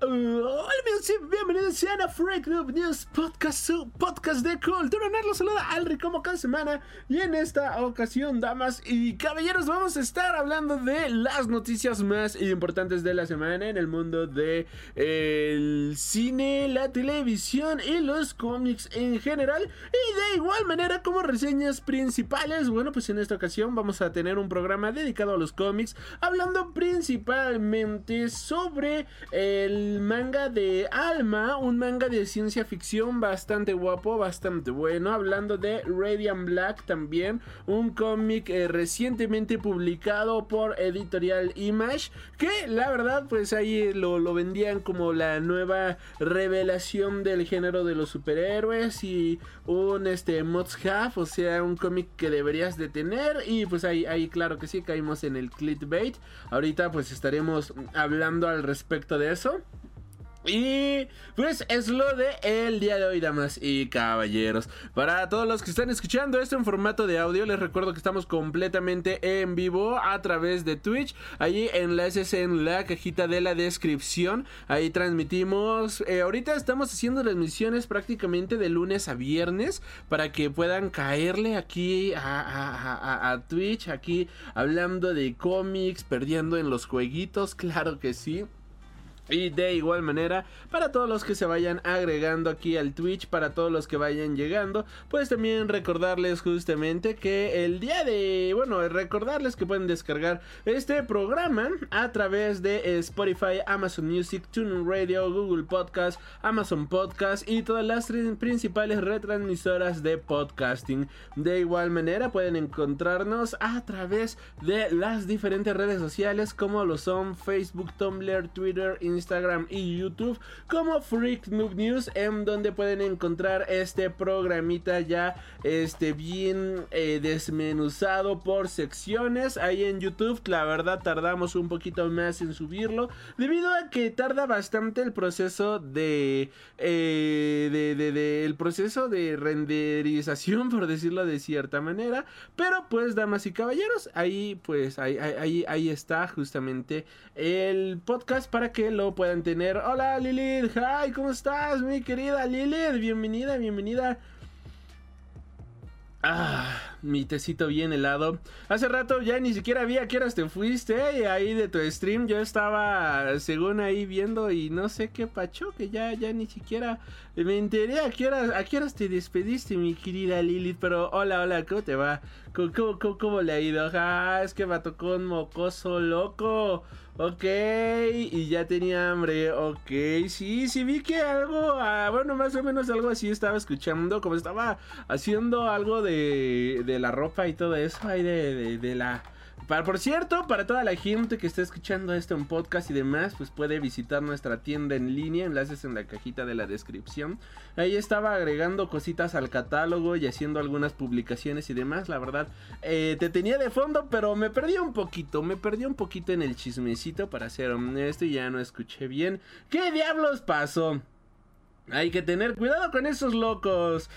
Hola amigos bienvenidos a Freak News Podcast, su podcast de cultura nerd. Los saluda Alri como cada semana y en esta ocasión, damas y caballeros, vamos a estar hablando de las noticias más importantes de la semana en el mundo de cine, la televisión y los cómics en general. Y de igual manera como reseñas principales, bueno pues en esta ocasión vamos a tener un programa dedicado a los cómics, hablando principalmente sobre el manga de Alma, un manga de ciencia ficción bastante guapo, bastante bueno. Hablando de Radiant Black también, un cómic eh, recientemente publicado por Editorial Image, que la verdad pues ahí lo, lo vendían como la nueva revelación del género de los superhéroes y un este must have, o sea, un cómic que deberías de tener y pues ahí, ahí claro que sí caímos en el clickbait. Ahorita pues estaremos hablando al respecto de eso. Y pues es lo de el día de hoy, damas y caballeros. Para todos los que están escuchando esto en formato de audio, les recuerdo que estamos completamente en vivo a través de Twitch. Allí enlaces en la cajita de la descripción. Ahí transmitimos. Eh, ahorita estamos haciendo transmisiones prácticamente de lunes a viernes para que puedan caerle aquí a, a Twitch. Aquí hablando de cómics, perdiendo en los jueguitos, claro que sí. Y de igual manera, para todos los que se vayan agregando aquí al Twitch, para todos los que vayan llegando, pues también recordarles justamente que el día de, bueno, recordarles que pueden descargar este programa a través de Spotify, Amazon Music, TuneIn Radio, Google Podcast, Amazon Podcast y todas las principales retransmisoras de podcasting. De igual manera, pueden encontrarnos a través de las diferentes redes sociales como lo son Facebook, Tumblr, Twitter, Instagram y YouTube como Freak Noob News en donde pueden encontrar este programita ya este bien eh, desmenuzado por secciones. Ahí en YouTube la verdad tardamos un poquito más en subirlo debido a que tarda bastante el proceso de, eh, de el proceso de renderización por decirlo de cierta manera. Pero pues damas y caballeros ahí pues ahí, ahí, ahí está justamente el podcast para que lo puedan tener. Hola Lilith, hi, ¿cómo estás, mi querida Lilith? Bienvenida, bienvenida. Ah, mi tecito bien helado. Hace rato ya ni siquiera vi a qué horas te fuiste ahí de tu stream. Yo estaba según ahí viendo y no sé qué pacho, que ya, ya ni siquiera me enteré a qué horas, a qué horas te despediste, mi querida Lilith. Pero hola, hola, ¿cómo te va? ¿Cómo, cómo, cómo, cómo le ha ido? Ah, es que me tocó un mocoso loco. Ok, y ya tenía hambre. Ok, sí, sí vi que algo, ah, bueno, más o menos algo así estaba escuchando, como estaba haciendo algo de, de la ropa y todo eso, ahí de, de, de la... Para, por cierto, para toda la gente que está escuchando esto en podcast y demás, pues puede visitar nuestra tienda en línea, enlaces en la cajita de la descripción. Ahí estaba agregando cositas al catálogo y haciendo algunas publicaciones y demás. La verdad, eh, te tenía de fondo, pero me perdí un poquito, me perdí un poquito en el chismecito para ser honesto y ya no escuché bien. ¿Qué diablos pasó? Hay que tener cuidado con esos locos.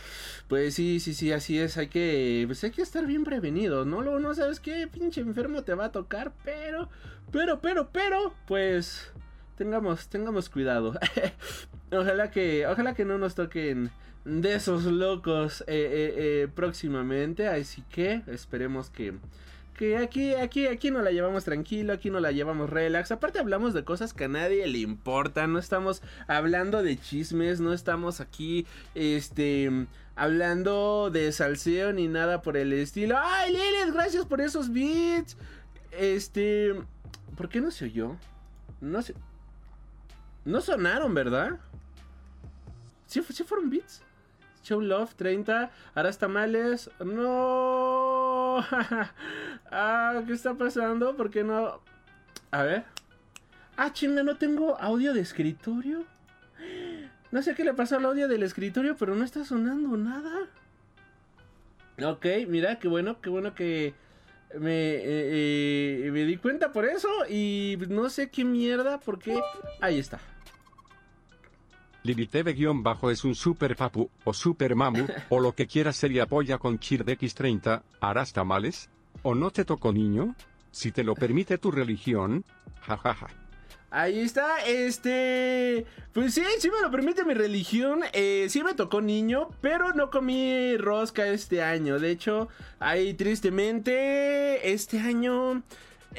Pues sí, sí, sí, así es. Hay que, pues hay que estar bien prevenido, ¿no? Luego no sabes qué pinche enfermo te va a tocar, pero, pero, pero, pero, pues tengamos, tengamos cuidado. ojalá que, ojalá que no nos toquen de esos locos eh, eh, eh, próximamente. Así que esperemos que que aquí, aquí, aquí no la llevamos tranquilo, aquí no la llevamos relax. Aparte hablamos de cosas que a nadie le importan, no estamos hablando de chismes, no estamos aquí, este, hablando de salseo ni nada por el estilo. Ay, Lilith, gracias por esos beats. Este, ¿por qué no se oyó? No sé. No sonaron, ¿verdad? ¿Sí, sí fueron beats? Show Love 30, harás tamales. No. ah, ¿qué está pasando? ¿Por qué no? A ver. Ah, chinga, no tengo audio de escritorio. No sé qué le pasó al audio del escritorio, pero no está sonando nada. Ok, mira, qué bueno, qué bueno que me, eh, eh, me di cuenta por eso y no sé qué mierda, porque ahí está. Liliteve-bajo es un super papu, o super mamu, o lo que quieras ser y apoya con Chir de X30, ¿harás tamales? ¿O no te tocó niño? Si te lo permite tu religión, jajaja. Ahí está, este... Pues sí, sí me lo permite mi religión. Eh, sí me tocó niño, pero no comí rosca este año. De hecho, ahí tristemente, este año...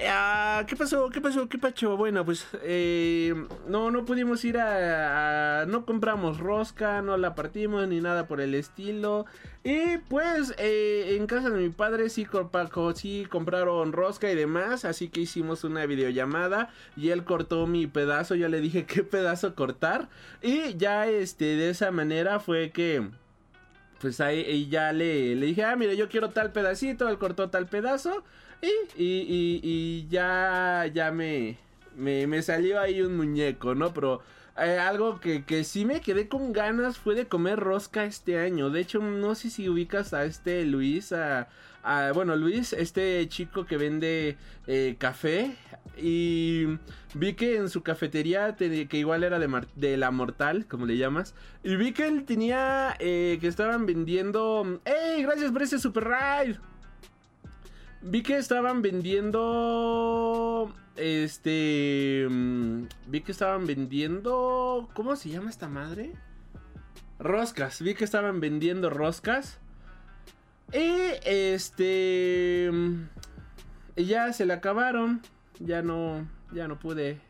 Ah, ¿Qué pasó? ¿Qué pasó? ¿Qué pacho? Bueno, pues eh, no, no pudimos ir a, No compramos rosca, no la partimos ni nada por el estilo. Y pues eh, en casa de mi padre sí, sí compraron rosca y demás. Así que hicimos una videollamada y él cortó mi pedazo. Yo le dije qué pedazo cortar. Y ya este, de esa manera fue que pues ahí ya le, le dije, ah, mire, yo quiero tal pedacito, él cortó tal pedazo. Y, y, y, ya, ya me, me, me, salió ahí un muñeco, ¿no? Pero eh, algo que, que, sí me quedé con ganas fue de comer rosca este año. De hecho, no sé si ubicas a este Luis, a, bueno, Luis, este chico que vende eh, café. Y vi que en su cafetería, te, que igual era de, de, la Mortal, como le llamas. Y vi que él tenía, eh, que estaban vendiendo... ¡Ey! Gracias por ese super ride. Vi que estaban vendiendo. Este. Mm, vi que estaban vendiendo. ¿Cómo se llama esta madre? Roscas. Vi que estaban vendiendo roscas. Y este. Mm, ya se le acabaron. Ya no. Ya no pude.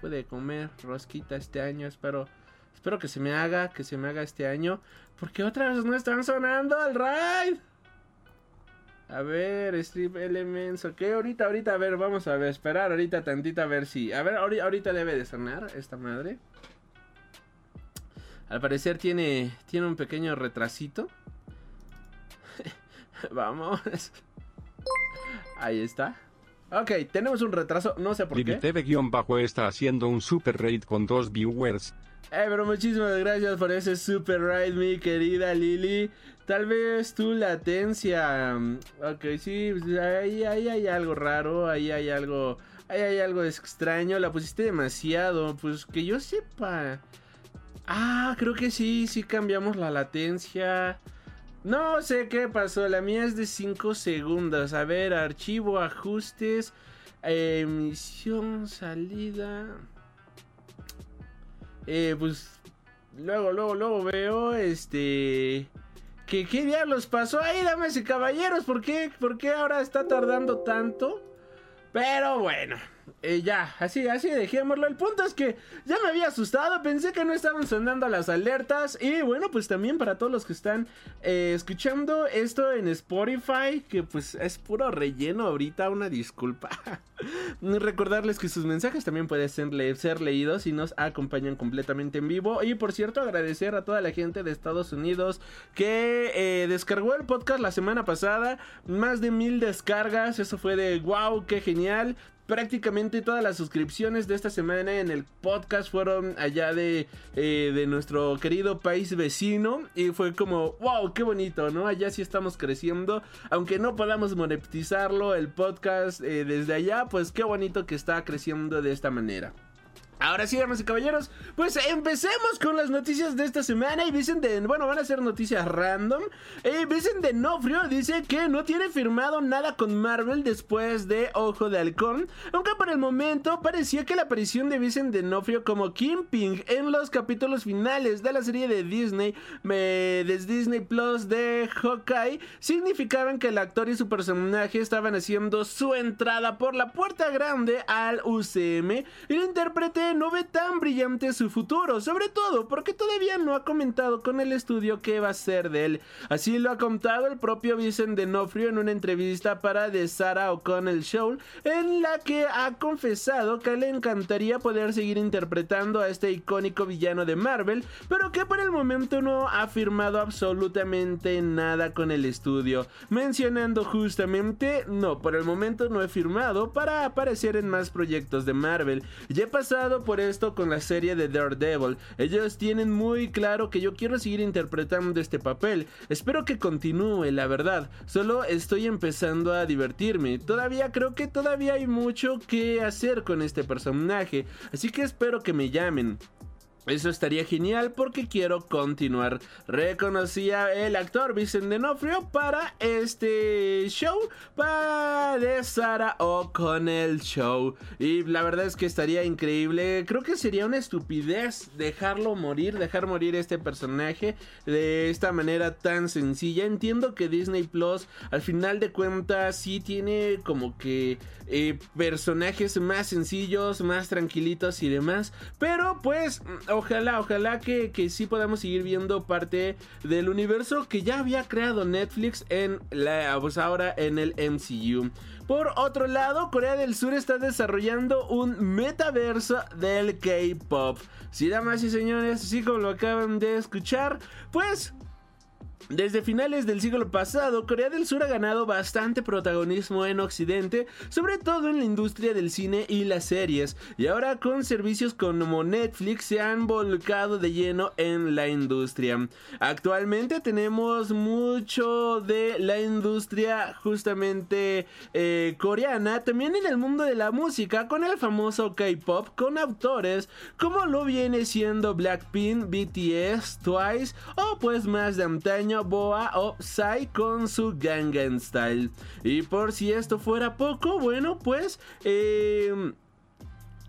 Pude comer rosquita este año. Espero. Espero que se me haga. Que se me haga este año. Porque otra vez no están sonando el raid. A ver, Strip Elements, ok, ahorita, ahorita, a ver, vamos a ver, esperar ahorita tantita a ver si... A ver, ahorita debe de sonar esta madre. Al parecer tiene, tiene un pequeño retrasito. vamos. Ahí está. Ok, tenemos un retraso, no sé por qué. TV-bajo está haciendo un super raid con dos viewers. Eh, pero muchísimas gracias por ese super raid, mi querida Lili. Tal vez tu latencia. Ok, sí, pues, ahí, ahí hay algo raro, ahí hay algo. Ahí hay algo extraño. La pusiste demasiado. Pues que yo sepa. Ah, creo que sí, sí cambiamos la latencia. No sé qué pasó. La mía es de 5 segundos. A ver, archivo, ajustes. Emisión, salida. Eh, pues luego, luego, luego veo este... ¿Qué, ¿Qué diablos pasó ahí, damas y caballeros? ¿Por qué, ¿Por qué ahora está tardando tanto? Pero bueno, eh, ya, así, así dejémoslo. El punto es que ya me había asustado, pensé que no estaban sonando las alertas. Y bueno, pues también para todos los que están eh, escuchando esto en Spotify, que pues es puro relleno ahorita, una disculpa. Recordarles que sus mensajes también pueden ser, ser leídos y nos acompañan completamente en vivo. Y por cierto, agradecer a toda la gente de Estados Unidos que eh, descargó el podcast la semana pasada. Más de mil descargas, eso fue de wow, qué genial prácticamente todas las suscripciones de esta semana en el podcast fueron allá de, eh, de nuestro querido país vecino. Y fue como, wow, qué bonito, ¿no? Allá sí estamos creciendo. Aunque no podamos monetizarlo, el podcast eh, desde allá, pues qué bonito que está creciendo de esta manera. Ahora sí, damas y caballeros, pues empecemos con las noticias de esta semana. Y dicen de, bueno, van a ser noticias random. Y Vicente Denofrio dice que no tiene firmado nada con Marvel después de Ojo de Halcón. Aunque por el momento parecía que la aparición de Vicente Denofrio como Kingpin en los capítulos finales de la serie de Disney, de Disney Plus de Hawkeye, significaban que el actor y su personaje estaban haciendo su entrada por la puerta grande al UCM. Y el no ve tan brillante su futuro, sobre todo porque todavía no ha comentado con el estudio qué va a ser de él. Así lo ha contado el propio Vincent D'Onofrio en una entrevista para The Sarah O'Connell Show, en la que ha confesado que le encantaría poder seguir interpretando a este icónico villano de Marvel, pero que por el momento no ha firmado absolutamente nada con el estudio, mencionando justamente, no, por el momento no he firmado para aparecer en más proyectos de Marvel. Ya he pasado por esto con la serie de Daredevil. Ellos tienen muy claro que yo quiero seguir interpretando este papel. Espero que continúe, la verdad. Solo estoy empezando a divertirme. Todavía creo que todavía hay mucho que hacer con este personaje. Así que espero que me llamen. Eso estaría genial porque quiero continuar. Reconocía el actor Vicente D'Onofrio para este show, para de Sarah el Show. Y la verdad es que estaría increíble. Creo que sería una estupidez dejarlo morir, dejar morir este personaje de esta manera tan sencilla. Entiendo que Disney Plus al final de cuentas sí tiene como que eh, personajes más sencillos, más tranquilitos y demás. Pero pues ojalá, ojalá que, que sí podamos seguir viendo parte del universo que ya había creado Netflix en la, pues ahora en el MCU. Por otro lado, Corea del Sur está desarrollando un metaverso del K-Pop. Si damas y señores, así como lo acaban de escuchar, pues desde finales del siglo pasado, Corea del Sur ha ganado bastante protagonismo en Occidente, sobre todo en la industria del cine y las series, y ahora con servicios como Netflix se han volcado de lleno en la industria. Actualmente tenemos mucho de la industria justamente eh, coreana, también en el mundo de la música, con el famoso K-Pop, con autores como lo viene siendo Blackpink, BTS, Twice, o pues más de antaño Boa o Psy con su Gangnam Style. Y por si esto fuera poco, bueno, pues... Eh,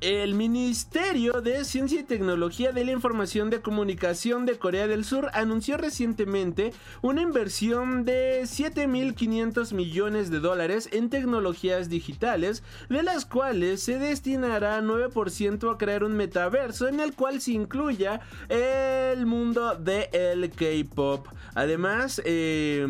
el Ministerio de Ciencia y Tecnología de la Información de Comunicación de Corea del Sur anunció recientemente una inversión de 7.500 millones de dólares en tecnologías digitales, de las cuales se destinará 9% a crear un metaverso en el cual se incluya el mundo del K-Pop. Además, eh,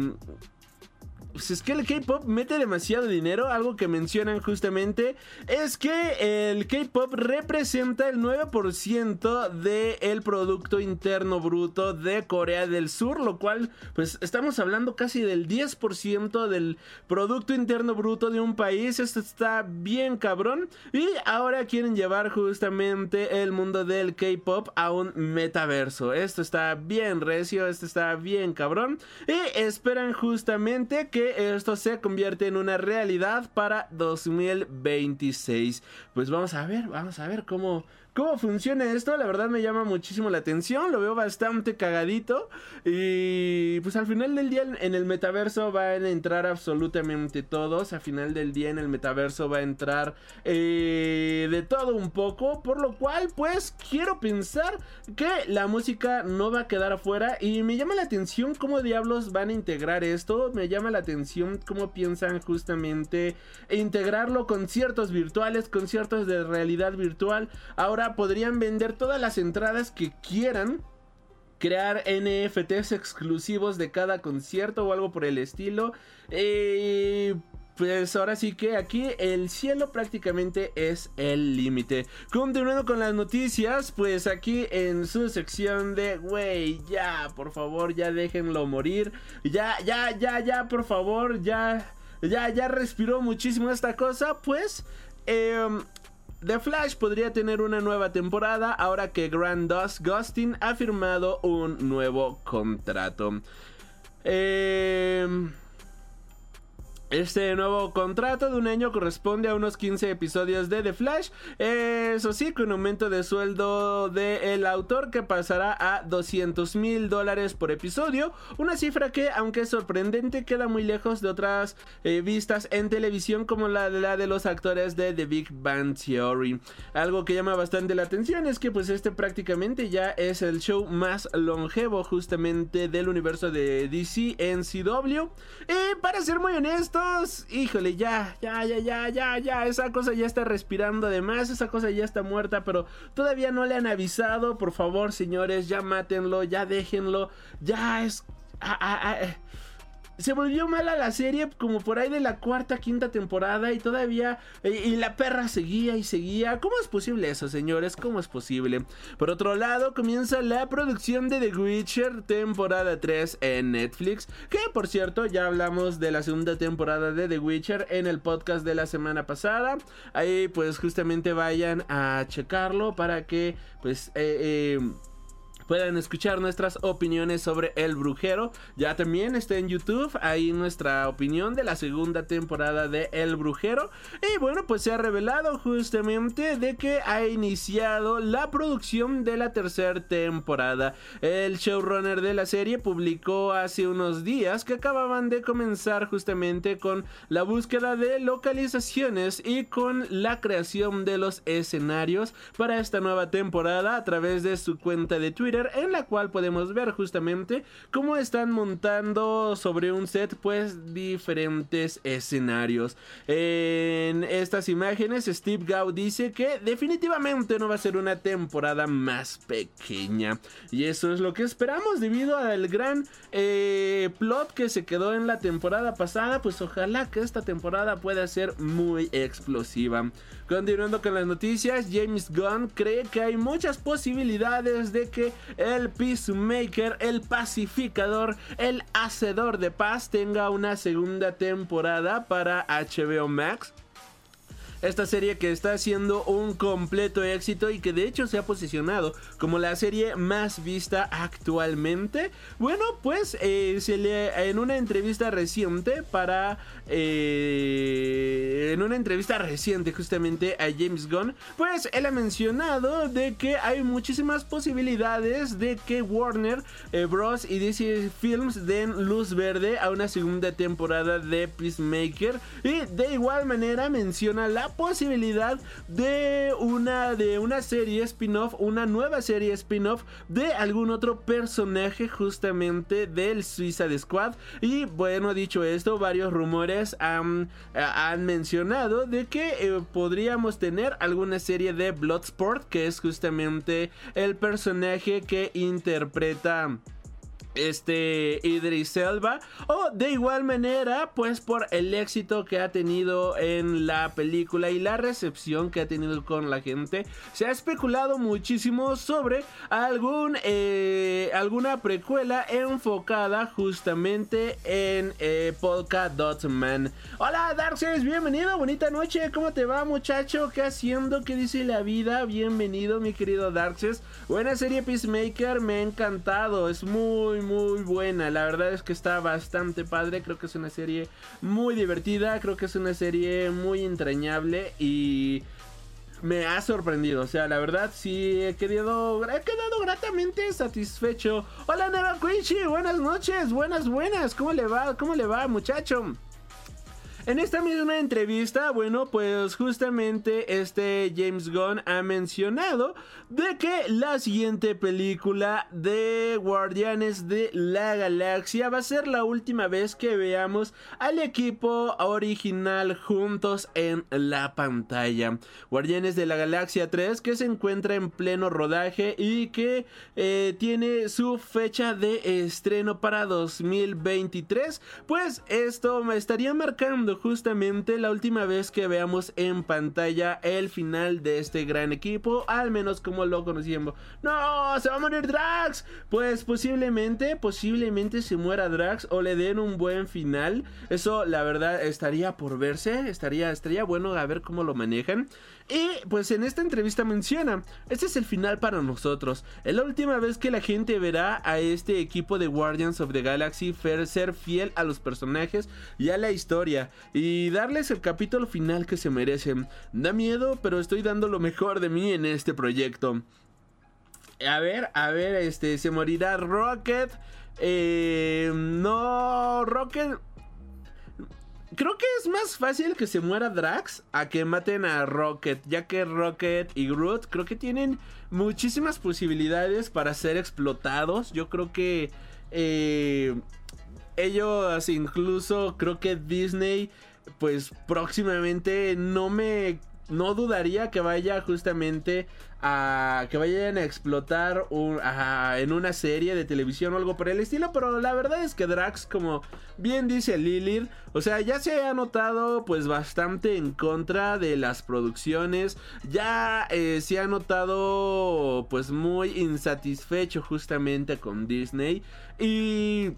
pues es que el K-pop mete demasiado dinero. Algo que mencionan justamente es que el K-pop representa el 9% del Producto Interno Bruto de Corea del Sur, lo cual, pues estamos hablando casi del 10% del Producto Interno Bruto de un país. Esto está bien cabrón. Y ahora quieren llevar justamente el mundo del K-pop a un metaverso. Esto está bien recio, esto está bien cabrón. Y esperan justamente que esto se convierte en una realidad para 2026. Pues vamos a ver, vamos a ver cómo cómo funciona esto. La verdad me llama muchísimo la atención. Lo veo bastante cagadito. Y pues al final del día en el metaverso van a entrar absolutamente todos. Al final del día en el metaverso va a entrar eh, de todo un poco. Por lo cual pues quiero pensar que la música no va a quedar afuera. Y me llama la atención cómo diablos van a integrar esto. Me llama la atención cómo piensan justamente integrarlo con ciertos virtuales, conciertos de realidad virtual. Ahora podrían vender todas las entradas que quieran crear NFTs exclusivos de cada concierto o algo por el estilo. Eh, pues ahora sí que aquí el cielo prácticamente es el límite. Continuando con las noticias, pues aquí en su sección de, güey, ya, por favor, ya déjenlo morir. Ya, ya, ya, ya, por favor, ya, ya, ya respiró muchísimo esta cosa. Pues, eh, The Flash podría tener una nueva temporada ahora que Grand Dust Gustin ha firmado un nuevo contrato. Eh... Este nuevo contrato de un año corresponde a unos 15 episodios de The Flash. Eso sí, con aumento de sueldo del autor que pasará a 200 mil dólares por episodio. Una cifra que, aunque es sorprendente, queda muy lejos de otras eh, vistas en televisión como la de, la de los actores de The Big Bang Theory. Algo que llama bastante la atención es que pues este prácticamente ya es el show más longevo justamente del universo de DC en CW. Y para ser muy honesto, híjole, ya, ya, ya, ya, ya, ya, esa cosa ya está respirando de más, esa cosa ya está muerta, pero todavía no le han avisado, por favor, señores, ya mátenlo, ya déjenlo, ya es... se volvió mala la serie como por ahí de la cuarta, quinta temporada y todavía y, la perra seguía y seguía. ¿Cómo es posible eso, señores? ¿Cómo es posible? Por otro lado, comienza la producción de The Witcher temporada 3 en Netflix, que por cierto ya hablamos de la segunda temporada de The Witcher en el podcast de la semana pasada. Ahí pues justamente vayan a checarlo para que pues eh, eh puedan escuchar nuestras opiniones sobre El Brujero. Ya también está en YouTube ahí nuestra opinión de la segunda temporada de El Brujero. Y bueno, pues se ha revelado justamente de que ha iniciado la producción de la tercera temporada. El showrunner de la serie publicó hace unos días que acababan de comenzar justamente con la búsqueda de localizaciones y con la creación de los escenarios para esta nueva temporada a través de su cuenta de Twitter en la cual podemos ver justamente cómo están montando sobre un set pues diferentes escenarios. En estas imágenes Steve Gau dice que definitivamente no va a ser una temporada más pequeña y eso es lo que esperamos debido al gran eh, plot que se quedó en la temporada pasada pues ojalá que esta temporada pueda ser muy explosiva. Continuando con las noticias, James Gunn cree que hay muchas posibilidades de que el Peacemaker, el pacificador, el hacedor de paz tenga una segunda temporada para HBO Max. Esta serie que está siendo un completo éxito y que de hecho se ha posicionado como la serie más vista actualmente. Bueno, pues eh, se le, en una entrevista reciente para... Eh, en una entrevista reciente justamente a James Gunn, pues él ha mencionado de que hay muchísimas posibilidades de que Warner eh, Bros. y DC Films den luz verde a una segunda temporada de Peacemaker. Y de igual manera menciona la posibilidad de una, de una serie spin-off, una nueva serie spin-off de algún otro personaje justamente del Suicide Squad. Y bueno, dicho esto, varios rumores han, han mencionado de que eh, podríamos tener alguna serie de Bloodsport, que es justamente el personaje que interpreta este Idris Elba o de igual manera pues por el éxito que ha tenido en la película y la recepción que ha tenido con la gente. Se ha especulado muchísimo sobre algún eh, alguna precuela enfocada justamente en eh, Polka Dot Man. Hola Darkseid bienvenido bonita noche cómo te va muchacho qué haciendo qué dice la vida bienvenido mi querido Darkseid. Buena serie Peacemaker me ha encantado es muy muy buena. La verdad es que está bastante padre. Creo que es una serie muy divertida. Creo que es una serie muy entrañable y me ha sorprendido. O sea, la verdad sí he querido, he quedado gratamente satisfecho. Hola Neva Quincy, buenas noches, buenas, buenas. ¿Cómo le va? ¿Cómo le va, muchacho? En esta misma entrevista, bueno, pues justamente este James Gunn ha mencionado de que la siguiente película de Guardianes de la Galaxia va a ser la última vez que veamos al equipo original juntos en la pantalla. Guardianes de la Galaxia 3 que se encuentra en pleno rodaje y que eh, tiene su fecha de estreno para 2023. Pues esto me estaría marcando justamente la última vez que veamos en pantalla el final de este gran equipo, al menos como lo conocíamos. No, se va a morir Drax. Pues posiblemente, posiblemente se muera Drax o le den un buen final. Eso la verdad estaría por verse, estaría, estaría bueno a ver cómo lo manejan. Y pues en esta entrevista menciona, este es el final para nosotros. Es la última vez que la gente verá a este equipo de Guardians of the Galaxy ser fiel a los personajes y a la historia y darles el capítulo final que se merecen. Da miedo, pero estoy dando lo mejor de mí en este proyecto. A ver, a ver, este, se morirá Rocket. Eh, no, Rocket creo que es más fácil que se muera Drax a que maten a Rocket, ya que Rocket y Groot creo que tienen muchísimas posibilidades para ser explotados. Yo creo que eh, ellos incluso creo que Disney pues próximamente no me no dudaría que vaya justamente a que vayan a explotar en una serie de televisión o algo por el estilo, pero la verdad es que Drax, como bien dice Lilith, o sea, ya se ha notado pues bastante en contra de las producciones, ya eh, se ha notado pues muy insatisfecho justamente con Disney. Y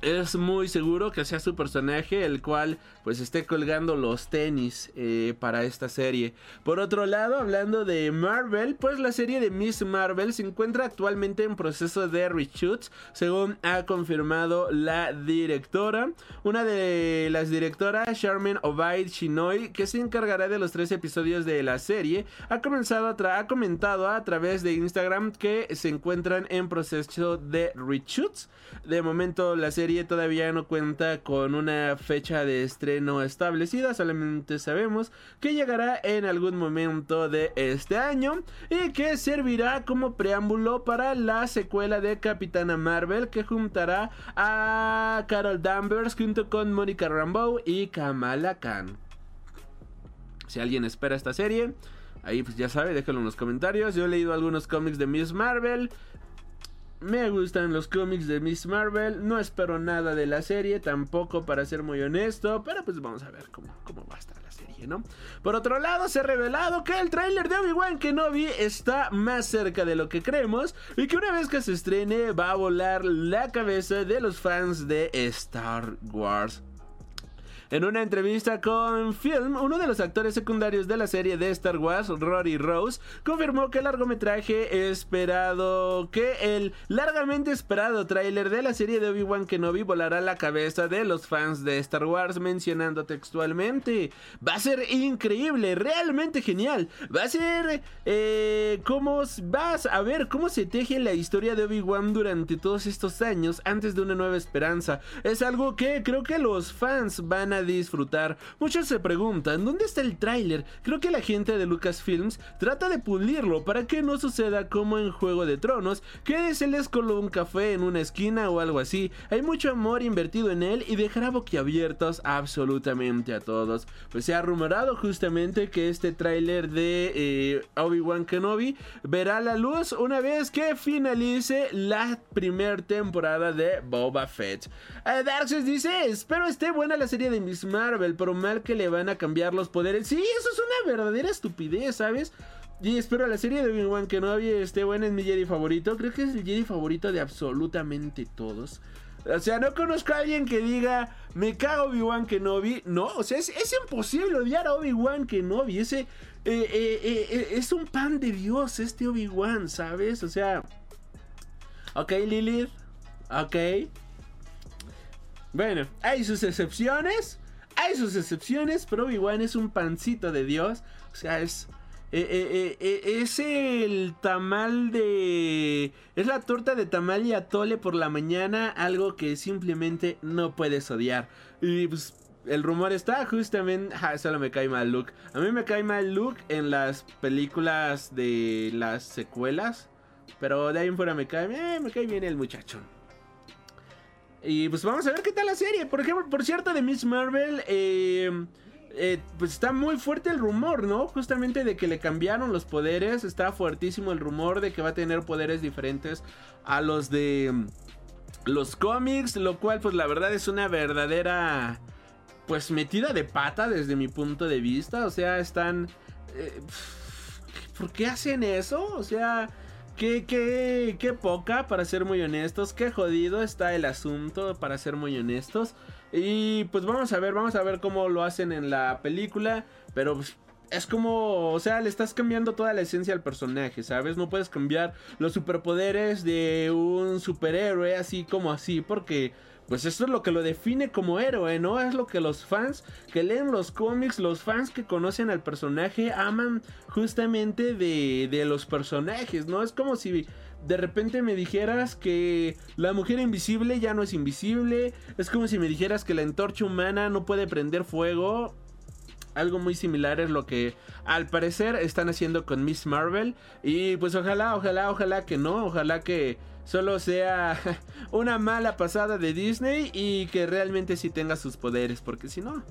es muy seguro que sea su personaje el cual pues esté colgando los tenis eh, para esta serie. Por otro lado, hablando de Marvel, pues la serie de Miss Marvel se encuentra actualmente en proceso de reshoots, según ha confirmado la directora. Una de las directoras, Charmaine Obaid Shinoy, que se encargará de los tres episodios de la serie, ha comenzado a ha comentado a través de Instagram que se encuentran en proceso de reshoots. De momento la serie todavía no cuenta con una fecha de estreno establecida, solamente sabemos que llegará en algún momento de este año y que servirá como preámbulo para la secuela de Capitana Marvel que juntará a Carol Danvers junto con Monica Rambeau y Kamala Khan. Si alguien espera esta serie, ahí pues ya sabe, déjalo en los comentarios. Yo he leído algunos cómics de Miss Marvel. Me gustan los cómics de Miss Marvel. No espero nada de la serie, tampoco para ser muy honesto. Pero pues vamos a ver cómo, cómo va a estar la serie, ¿no? Por otro lado, se ha revelado que el tráiler de Obi-Wan Kenobi está más cerca de lo que creemos. Y que una vez que se estrene va a volar la cabeza de los fans de Star Wars. En una entrevista con Film, uno de los actores secundarios de la serie de Star Wars, Rory Rose, confirmó que el largometraje esperado, que el largamente esperado tráiler de la serie de Obi-Wan Kenobi volará la cabeza de los fans de Star Wars, mencionando textualmente, va a ser increíble, realmente genial, va a ser eh, cómo vas a ver cómo se teje la historia de Obi-Wan durante todos estos años antes de una nueva esperanza. Es algo que creo que los fans van a disfrutar. Muchos se preguntan, ¿dónde está el tráiler? Creo que la gente de Lucasfilms trata de pulirlo para que no suceda como en Juego de Tronos, que se les coló un café en una esquina o algo así. Hay mucho amor invertido en él y dejará boquiabiertos absolutamente a todos. Pues se ha rumorado justamente que este tráiler de eh, Obi-Wan Kenobi verá la luz una vez que finalice la primera temporada de Boba Fett. Eh, dice, espero esté buena la serie de Miss Marvel, pero mal que le van a cambiar los poderes. Sí, eso es una verdadera estupidez, ¿sabes? Y espero la serie de Obi-Wan Kenobi esté buena, es mi Jedi favorito. Creo que es el Jedi favorito de absolutamente todos. O sea, no conozco a alguien que diga, me cago Obi-Wan Kenobi. No, o sea, es, es imposible odiar a Obi-Wan Kenobi. Ese eh, eh, eh, eh, es un pan de Dios, este Obi-Wan, ¿sabes? O sea, ok, Lilith, ok. Bueno, hay sus excepciones. Hay sus excepciones, pero Obi-Wan es un pancito de Dios. O sea, es. eh, eh, eh, es el tamal de. Es la torta de tamal y atole por la mañana. Algo que simplemente no puedes odiar. Y pues. El rumor está justamente. Ja, solo me cae mal Luke. A mí me cae mal Luke en las películas de las secuelas. Pero de ahí en fuera me cae. me cae bien el muchacho. Y pues vamos a ver qué tal la serie. Por ejemplo, por cierto, de Miss Marvel, eh, eh, pues está muy fuerte el rumor, ¿no? Justamente de que le cambiaron los poderes. Está fuertísimo el rumor de que va a tener poderes diferentes a los de los cómics. Lo cual, pues la verdad es una verdadera, pues metida de pata desde mi punto de vista. O sea, están... eh, ¿Por qué hacen eso? O sea... Qué, qué, qué poca, para ser muy honestos. Qué jodido está el asunto, para ser muy honestos. Y pues vamos a ver, vamos a ver cómo lo hacen en la película. Pero pues, es como, o sea, le estás cambiando toda la esencia al personaje, ¿sabes? No puedes cambiar los superpoderes de un superhéroe así como así, porque pues esto es lo que lo define como héroe, ¿no? Es lo que los fans que leen los cómics, los fans que conocen al personaje, aman justamente de, de los personajes, ¿no? Es como si de repente me dijeras que la mujer invisible ya no es invisible, es como si me dijeras que la antorcha humana no puede prender fuego. Algo muy similar es lo que al parecer están haciendo con Miss Marvel. Y pues ojalá, ojalá, ojalá que no. Ojalá que solo sea una mala pasada de Disney y que realmente sí tenga sus poderes. Porque si no,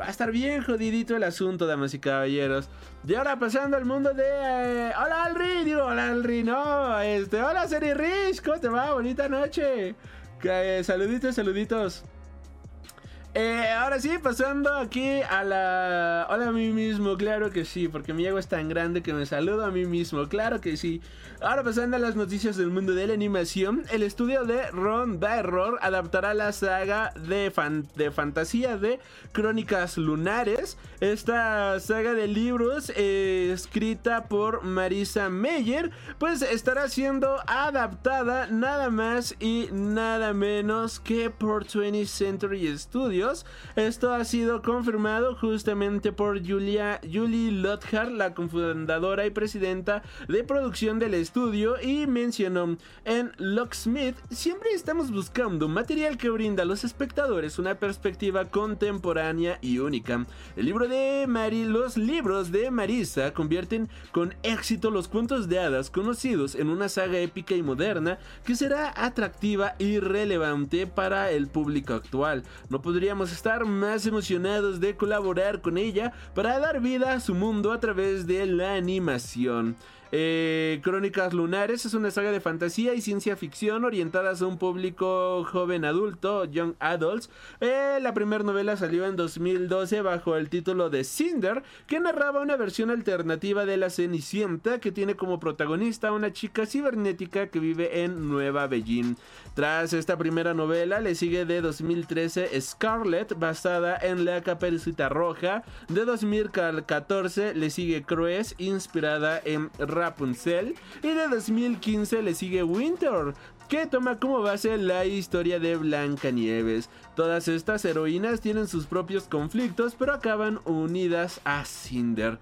Va a estar bien jodidito el asunto, damas y caballeros. Y ahora pasando al mundo de... eh, hola Alri, digo, hola Alri, no. Este, hola Seri Rich, ¿cómo te va? Bonita noche. Eh, saluditos, saluditos. Eh, ahora sí, pasando aquí a la... Hola a mí mismo, claro que sí, porque mi ego es tan grande que me saludo a mí mismo, claro que sí. Ahora pasando a las noticias del mundo de la animación, el estudio de Ron Error adaptará la saga de, fan- de fantasía de Crónicas Lunares. Esta saga de libros eh, escrita por Marisa Meyer, pues estará siendo adaptada nada más y nada menos que por 20th Century Studios. Esto ha sido confirmado justamente por Julia, Julie Lothar, la cofundadora y presidenta de producción del estudio, y mencionó en Locksmith, siempre estamos buscando material que brinda a los espectadores una perspectiva contemporánea y única. El libro de Mari, los libros de Marisa convierten con éxito los cuentos de hadas conocidos en una saga épica y moderna que será atractiva y relevante para el público actual. No podríamos estar más emocionados de colaborar con ella para dar vida a su mundo a través de la animación. Eh, Crónicas Lunares es una saga de fantasía y ciencia ficción orientadas a un público joven adulto, Young Adults. Eh, la primera novela salió en 2012 bajo el título de Cinder, que narraba una versión alternativa de la Cenicienta que tiene como protagonista a una chica cibernética que vive en Nueva Beijing. Tras esta primera novela le sigue de 2013 Scarlet, basada en la Caperucita Roja. De 2014 le sigue Crues, inspirada en Rapunzel. Y de 2015 le sigue Winter, que toma como base la historia de Blancanieves. Todas estas heroínas tienen sus propios conflictos, pero acaban unidas a Cinder.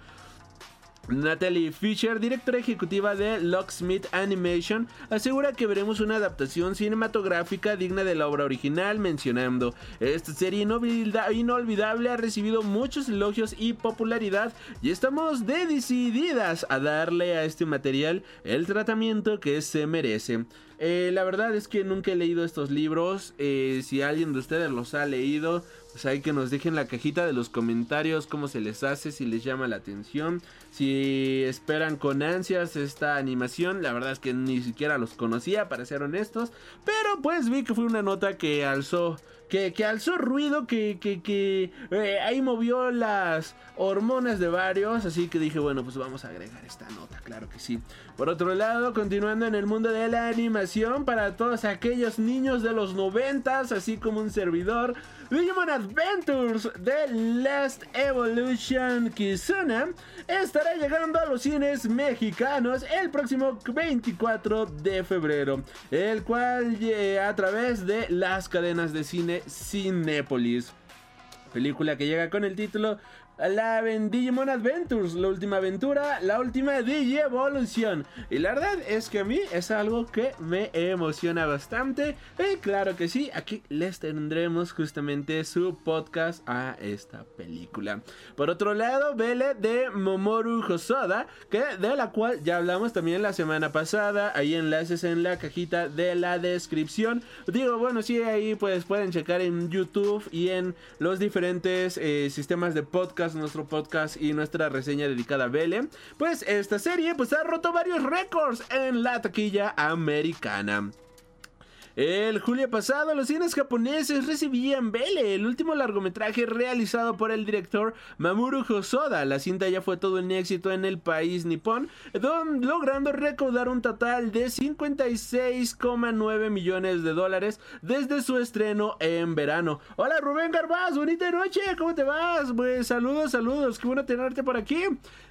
Natalie Fisher, directora ejecutiva de Locksmith Animation, asegura que veremos una adaptación cinematográfica digna de la obra original, mencionando, esta serie inolvida- inolvidable ha recibido muchos elogios y popularidad y estamos decididas a darle a este material el tratamiento que se merece. Eh, la verdad es que nunca he leído estos libros, eh, si alguien de ustedes los ha leído, pues hay que nos dejen en la cajita de los comentarios cómo se les hace, si les llama la atención, si esperan con ansias esta animación. La verdad es que ni siquiera los conocía, para ser honestos. Pero pues vi que fue una nota que alzó, que, que alzó ruido, que, que, que eh, ahí movió las hormonas de varios. Así que dije, bueno, pues vamos a agregar esta nota, claro que sí. Por otro lado, continuando en el mundo de la animación, para todos aquellos niños de los noventas, así como un servidor, Digimon Adventures The Last Evolution Kizuna llegando a los cines mexicanos el próximo 24 de febrero, el cual eh, a través de las cadenas de cine Cinépolis. Película que llega con el título la Digimon Adventures, la última aventura, la última Digievolución. Y la verdad es que a mí es algo que me emociona bastante. Y claro que sí, aquí les tendremos justamente su podcast a esta película. Por otro lado, Vele de Momoru Hosoda, que de la cual ya hablamos también la semana pasada. Hay enlaces en la cajita de la descripción. Digo, bueno, sí, ahí pues pueden checar en YouTube y en los diferentes eh, sistemas de podcast, nuestro podcast y nuestra reseña dedicada a Vele. Pues esta serie pues ha roto varios récords en la taquilla americana. El julio pasado, los cines japoneses recibían Vele, el último largometraje realizado por el director Mamoru Hosoda. La cinta ya fue todo un éxito en el país nipón, logrando recaudar un total de 56,9 millones de dólares desde su estreno en verano. Hola Rubén Garbaz, bonita noche, ¿cómo te vas? Pues saludos, saludos, qué bueno tenerte por aquí.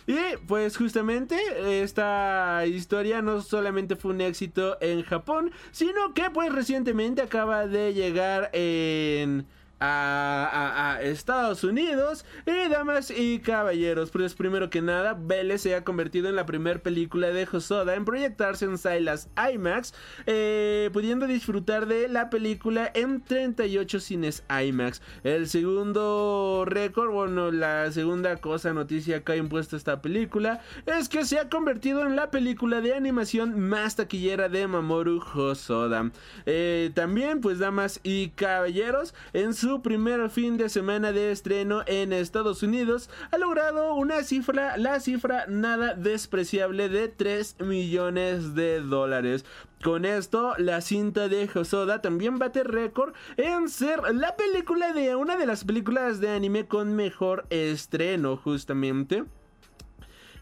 Y pues justamente esta historia no solamente fue un éxito en Japón, sino que pues recientemente acaba de llegar en... A, Estados Unidos. Y damas y caballeros pues primero que nada Vélez se ha convertido en la primera película de Hosoda en proyectarse en Silas IMAX eh, pudiendo disfrutar de la película en 38 cines IMAX. El segundo récord bueno la segunda cosa noticia que ha impuesto esta película es que se ha convertido en la película de animación más taquillera de Mamoru Hosoda. Eh, también pues damas y caballeros en su su primer fin de semana de estreno en Estados Unidos ha logrado una cifra, la cifra nada despreciable de 3 millones de dólares. Con esto, la cinta de Hosoda también bate récord en ser la película de una de las películas de anime con mejor estreno, justamente.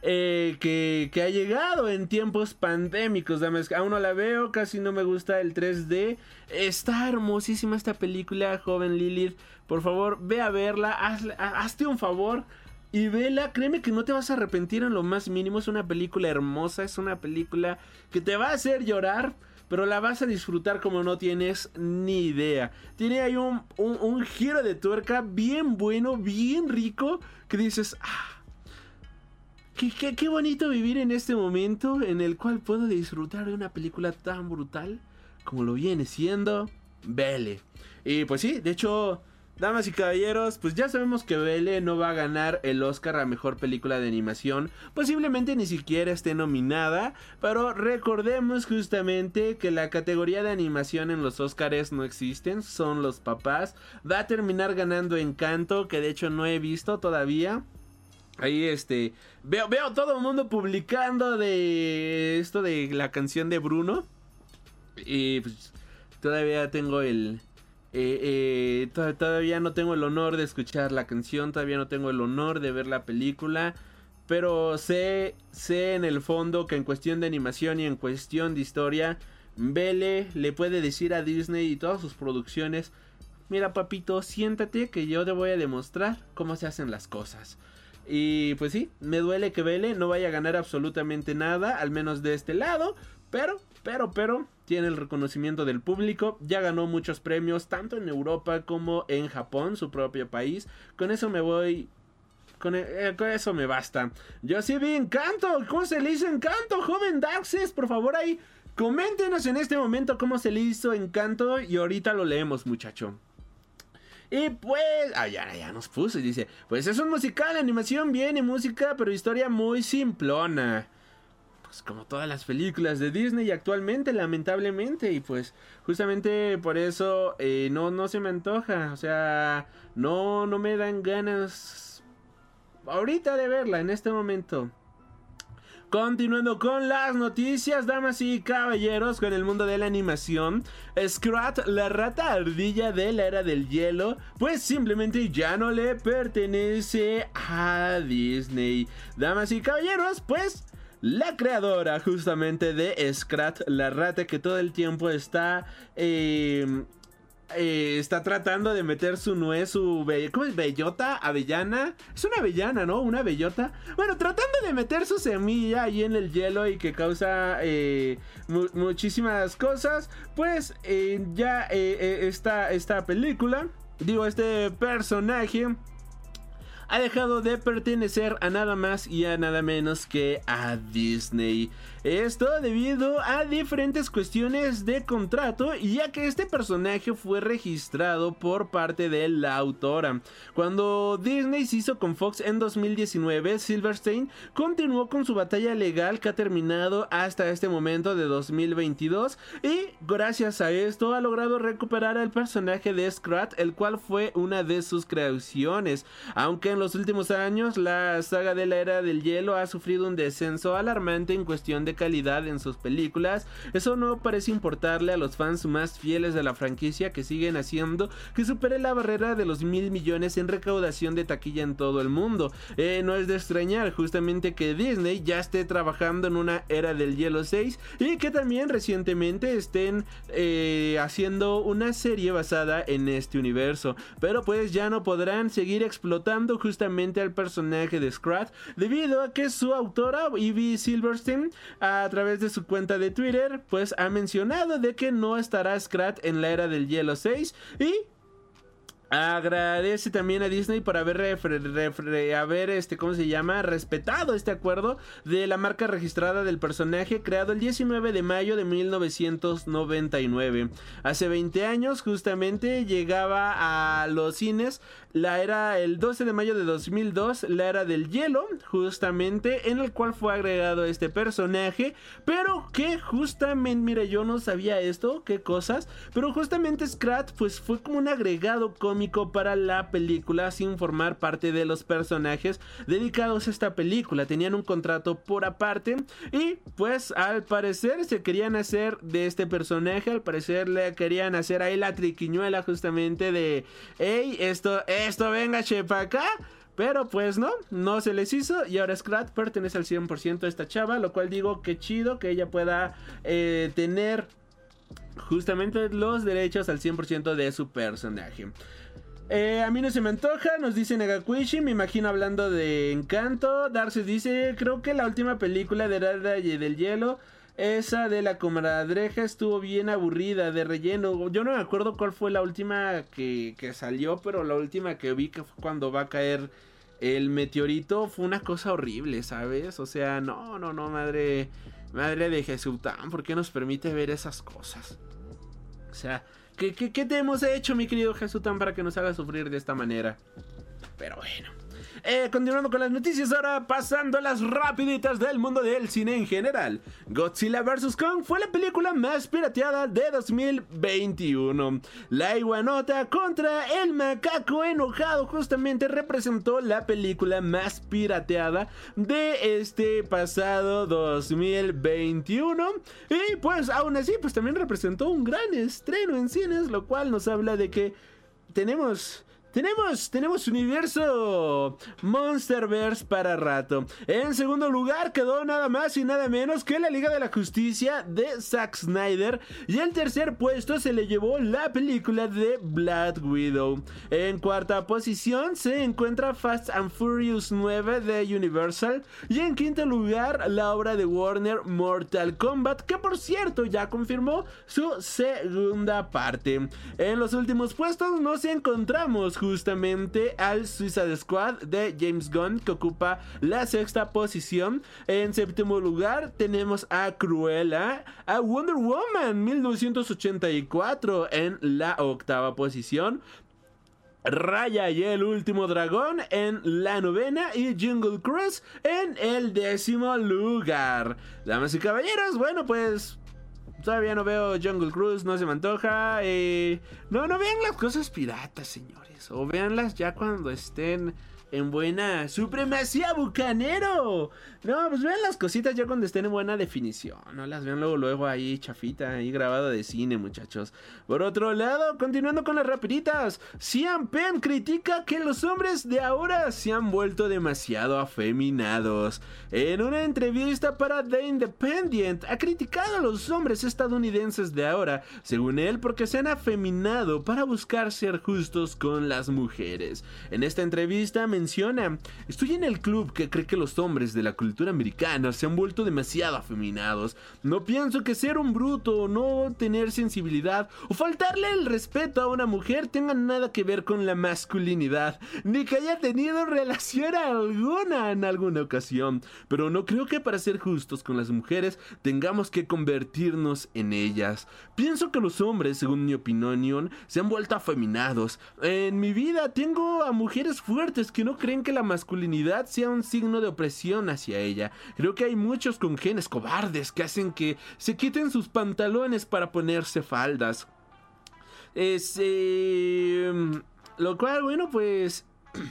Eh, que, ha llegado en tiempos pandémicos. Damas, aún no la veo, casi no me gusta el 3D. Está hermosísima esta película, joven Lilith. Por favor, ve a verla, hazte un favor. Y vela, créeme que no te vas a arrepentir en lo más mínimo. Es una película hermosa, es una película que te va a hacer llorar, pero la vas a disfrutar como no tienes ni idea. Tiene ahí un, un, giro de tuerca bien bueno, bien rico, que dices, ah, qué, bonito vivir en este momento en el cual puedo disfrutar de una película tan brutal como lo viene siendo Belle. Y pues sí, de hecho... Damas y caballeros, pues ya sabemos que Belle no va a ganar el Oscar a Mejor Película de Animación, posiblemente ni siquiera esté nominada, pero recordemos justamente que la categoría de animación en los Oscars no existen, son los papás, va a terminar ganando Encanto, que de hecho no he visto todavía. Ahí este veo veo todo el mundo publicando de esto de la canción de Bruno y pues todavía tengo el eh, eh, todavía no tengo el honor de escuchar la canción, todavía no tengo el honor de ver la película. Pero sé, sé en el fondo que en cuestión de animación y en cuestión de historia, Belle le puede decir a Disney y todas sus producciones, mira papito, siéntate que yo te voy a demostrar cómo se hacen las cosas. Y pues sí, me duele que Belle no vaya a ganar absolutamente nada, al menos de este lado, pero, pero, pero, tiene el reconocimiento del público, ya ganó muchos premios tanto en Europa como en Japón, su propio país. Con eso me voy con, eh, eso me basta. Yo sí vi Encanto. ¿Cómo se le hizo Encanto, joven Daxes? Por favor, ahí coméntenos en este momento cómo se le hizo Encanto y ahorita lo leemos, muchacho. Y pues, ah, ya, nos puso y dice, pues es un musical, animación viene música, pero historia muy simplona pues como todas las películas de Disney actualmente, lamentablemente. Y pues justamente por eso eh, no, no se me antoja. O sea, no, no me dan ganas ahorita de verla en este momento. Continuando con las noticias, damas y caballeros, con el mundo de la animación, Scrat, la rata ardilla de la era del hielo, pues simplemente ya no le pertenece a Disney. Damas y caballeros, pues la creadora justamente de Scrat, la rata que todo el tiempo está... Em, eh, está tratando de meter su nuez, su ¿cómo es? bellota, avellana. Es una avellana, ¿no? Una bellota. Bueno, tratando de meter su semilla ahí en el hielo y que causa eh, muchísimas cosas. Pues eh, ya está esta película, digo, este personaje ha dejado de pertenecer a nada más y a nada menos que a Disney. Esto debido a diferentes cuestiones de contrato, ya que este personaje fue registrado por parte de la autora. Cuando Disney se hizo con Fox en 2019, Silverstein continuó con su batalla legal que ha terminado hasta este momento de 2022 y gracias a esto ha logrado recuperar al personaje de Scrat, el cual fue una de sus creaciones. Aunque en los últimos años la saga de la era del hielo ha sufrido un descenso alarmante en cuestión de calidad en sus películas, eso no parece importarle a los fans más fieles de la franquicia que siguen haciendo que supere la barrera de los mil millones en recaudación de taquilla en todo el mundo. Eh, no es de extrañar justamente que Disney ya esté trabajando en una era del hielo 6 y que también recientemente estén eh, haciendo una serie basada en este universo. Pero pues ya no podrán seguir explotando justamente al personaje de Scrat debido a que su autora Evie Silverstein a través de su cuenta de Twitter, pues ha mencionado de que no estará Scrat en la era del hielo 6 y Agradece también a Disney por haber, este, ¿cómo se llama? respetado este acuerdo de la marca registrada del personaje creado el 19 de mayo de 1999. Hace 20 años justamente llegaba a los cines la era el 12 de mayo de 2002, la era del hielo, justamente en el cual fue agregado este personaje, pero que justamente, mira, yo no sabía esto, qué cosas, pero justamente Scrat pues fue como un agregado con económico para la película sin formar parte de los personajes dedicados a esta película. Tenían un contrato por aparte y pues al parecer se querían hacer de este personaje, al parecer le querían hacer ahí la triquiñuela justamente de, hey, esto, esto, venga, chepa acá. Pero pues no, no se les hizo y ahora Scrat pertenece al 100% a esta chava, lo cual digo que chido que ella pueda eh, tener justamente los derechos al 100% de su personaje. Eh, a mí no se me antoja, nos dice Nagakuishi, me imagino hablando de Encanto. Darcy dice, creo que la última película de Rada y del Hielo, esa de la comadreja estuvo bien aburrida, de relleno. Yo no me acuerdo cuál fue la última que, que salió, pero la última que vi que fue cuando va a caer el meteorito fue una cosa horrible, ¿sabes? O sea, no, no, no, madre, madre de Jesús, ¿por qué nos permite ver esas cosas? O sea, ¿qué, qué, qué te hemos hecho, mi querido Jesután, para que nos haga sufrir de esta manera? Pero bueno. Eh, continuando con las noticias, ahora pasando las rapiditas del mundo del cine en general. Godzilla vs. Kong fue la película más pirateada de 2021. La iguanota contra el macaco enojado justamente representó la película más pirateada de este pasado 2021. Y pues aún así, pues también representó un gran estreno en cines, lo cual nos habla de que tenemos tenemos, tenemos universo Monsterverse para rato. En segundo lugar quedó nada más y nada menos que la Liga de la Justicia de Zack Snyder. Y en tercer puesto se le llevó la película de Black Widow. En cuarta posición se encuentra Fast and Furious 9 de Universal. Y en quinto lugar la obra de Warner Mortal Kombat, que por cierto ya confirmó su segunda parte. En los últimos puestos nos encontramos justamente al Suicide Squad de James Gunn que ocupa la sexta posición. En séptimo lugar tenemos a Cruella, a Wonder Woman 1984 en la octava posición. Raya y el último dragón en la novena y Jungle Cruise en el décimo lugar. Damas y caballeros, bueno pues todavía no veo Jungle Cruise, no se me antoja. Eh, no, no vean las cosas piratas, señores. O véanlas ya cuando estén en buena supremacía bucanero. No, pues vean las cositas ya cuando estén en buena definición. No las vean luego, luego ahí chafita, ahí grabado de cine, muchachos. Por otro lado, continuando con las rapiditas, Cian Pen critica que los hombres de ahora se han vuelto demasiado afeminados. En una entrevista para The Independent, ha criticado a los hombres estadounidenses de ahora, según él, porque se han afeminado para buscar ser justos con las mujeres. En esta entrevista menciona, estoy en el club que cree que los hombres de la cultura se han vuelto demasiado afeminados. No pienso que ser un bruto no tener sensibilidad o faltarle el respeto a una mujer tenga nada que ver con la masculinidad, ni que haya tenido relación alguna en alguna ocasión. Pero no creo que para ser justos con las mujeres tengamos que convertirnos en ellas. Pienso que los hombres, según mi opinión, se han vuelto afeminados. En mi vida tengo a mujeres fuertes que no creen que la masculinidad sea un signo de opresión hacia ella. Creo que hay muchos con genes cobardes que hacen que se quiten sus pantalones para ponerse faldas. Es, eh, lo cual, bueno, pues...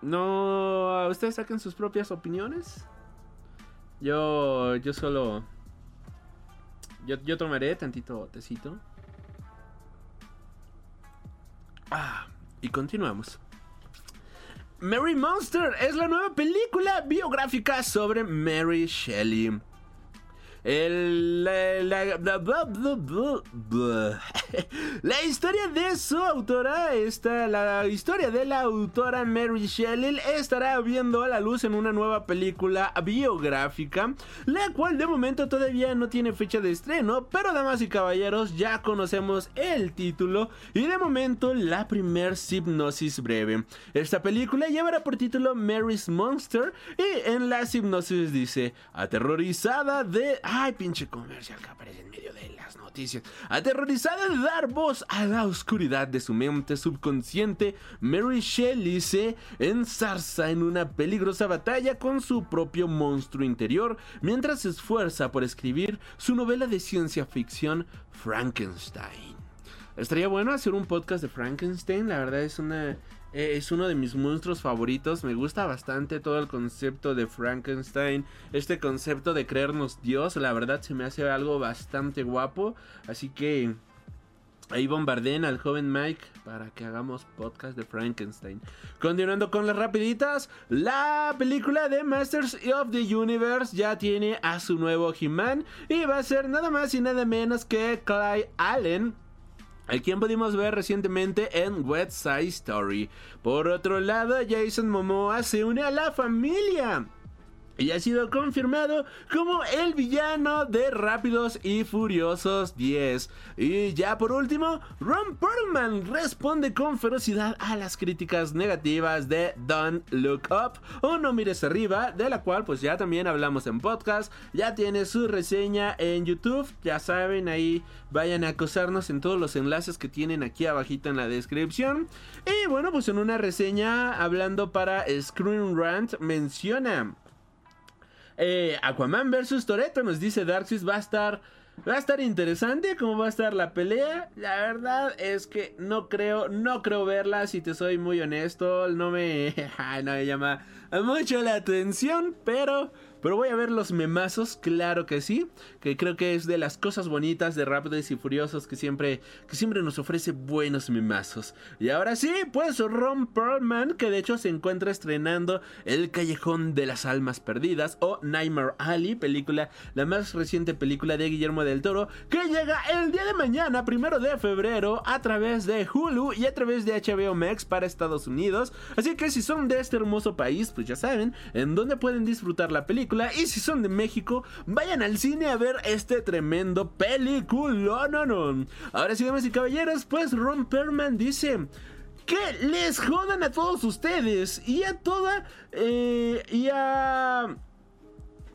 No, ustedes saquen sus propias opiniones. Yo, yo solo... Yo, tomaré tantito tecito. Ah, y continuamos. Mary Monster es la nueva película biográfica sobre Mary Shelley. La, historia de su autora, esta, la historia de la autora Mary Shelley estará viendo a la luz en una nueva película biográfica, la cual de momento todavía no tiene fecha de estreno, pero damas y caballeros ya conocemos el título y de momento la primer hipnosis breve. Esta película llevará por título Mary's Monster y en la hipnosis dice, aterrorizada de Ay, pinche comercial que aparece en medio de las noticias. Aterrorizada de dar voz a la oscuridad de su mente subconsciente, Mary Shelley se enzarza en una peligrosa batalla con su propio monstruo interior mientras se esfuerza por escribir su novela de ciencia ficción Frankenstein. estaría bueno hacer un podcast de Frankenstein. La verdad es una eh, es uno de mis monstruos favoritos. Me gusta bastante todo el concepto de Frankenstein. Este concepto de creernos Dios. La verdad se me hace algo bastante guapo. Así que ahí bombarden al joven Mike para que hagamos podcast de Frankenstein. Continuando con las rapiditas. La película de Masters of the Universe ya tiene a su nuevo He-Man. Y va a ser nada más y nada menos que Clyde Allen a quien pudimos ver recientemente en West Side Story. Por otro lado, Jason Momoa se une a la familia y ha sido confirmado como el villano de Rápidos y Furiosos 10. Y ya por último, Ron Perlman responde con ferocidad a las críticas negativas de Don't Look Up o No Mires Arriba, de la cual pues ya también hablamos en podcast, ya tiene su reseña en YouTube, ya saben ahí vayan a acosarnos en todos los enlaces que tienen aquí abajito en la descripción. Y bueno, pues en una reseña hablando para Screen Rant menciona eh, Aquaman vs Toreto, nos dice Darkseid, va a estar... Va a estar interesante cómo va a estar la pelea. La verdad es que no creo, no creo verla, si te soy muy honesto. No me, no me llama mucho la atención, pero pero voy a ver los memazos, claro que sí. Que creo que es de las cosas bonitas de Rápidos y Furiosos que siempre, que siempre nos ofrece buenos memazos. Y ahora sí, pues Ron Perlman, que de hecho se encuentra estrenando El Callejón de las Almas Perdidas o Nightmare Alley, película, la más reciente película de Guillermo del Toro, que llega el día de mañana, primero de febrero, a través de Hulu y a través de HBO Max para Estados Unidos. Así que si son de este hermoso país, pues ya saben en dónde pueden disfrutar la película y si son de México, vayan al cine a ver este tremendo película. Ahora sí, damas y caballeros, pues Ron Perlman dice que les jodan a todos ustedes y a toda eh, y a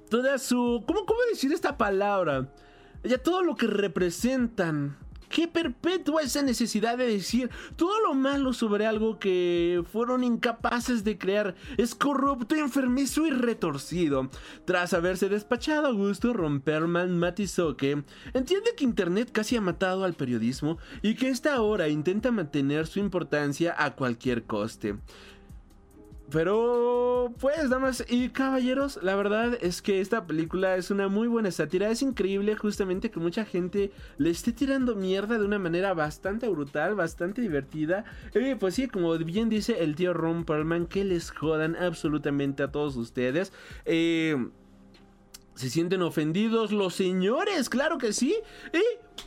toda su ¿cómo, cómo decir esta palabra? Y a todo lo que representan ¿Qué perpetúa esa necesidad de decir todo lo malo sobre algo que fueron incapaces de crear? Es corrupto, enfermizo y retorcido. Tras haberse despachado a gusto, Romperman matizó que entiende que Internet casi ha matado al periodismo y que esta hora intenta mantener su importancia a cualquier coste. Pero, pues, damas y caballeros, la verdad es que esta película es una muy buena sátira. Es increíble justamente que mucha gente le esté tirando mierda de una manera bastante brutal, bastante divertida. Y pues sí, como bien dice el tío Ron Perlman, que les jodan absolutamente a todos ustedes. Eh, ¿Se sienten ofendidos los señores? Claro que sí.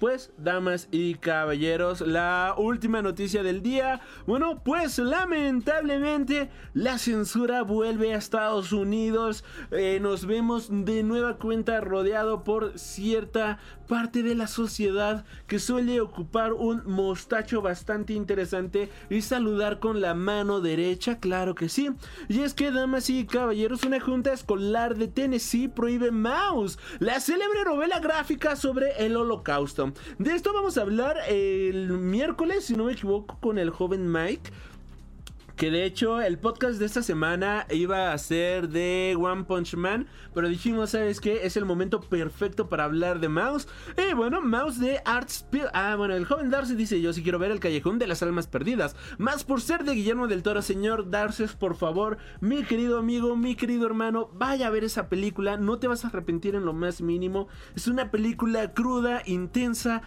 Pues, damas y caballeros, la última noticia del día. Bueno, pues lamentablemente la censura vuelve a Estados Unidos. Eh, nos vemos de nueva cuenta rodeado por cierta parte de la sociedad que suele ocupar un mostacho bastante interesante y saludar con la mano derecha, claro que sí. Y es que, damas y caballeros, una junta escolar de Tennessee prohíbe Mouse, la célebre novela gráfica sobre el holocausto. De esto vamos a hablar el miércoles, si no me equivoco, con el joven Mike. Que de hecho el podcast de esta semana iba a ser de One Punch Man. Pero dijimos, ¿sabes qué? Es el momento perfecto para hablar de Mouse. Y bueno, Mouse de Art Ah, bueno, el joven Darcy dice: Yo sí quiero ver el Callejón de las Almas Perdidas. Más por ser de Guillermo del Toro, señor Darcy, por favor, mi querido amigo, mi querido hermano, vaya a ver esa película. No te vas a arrepentir en lo más mínimo. Es una película cruda, intensa,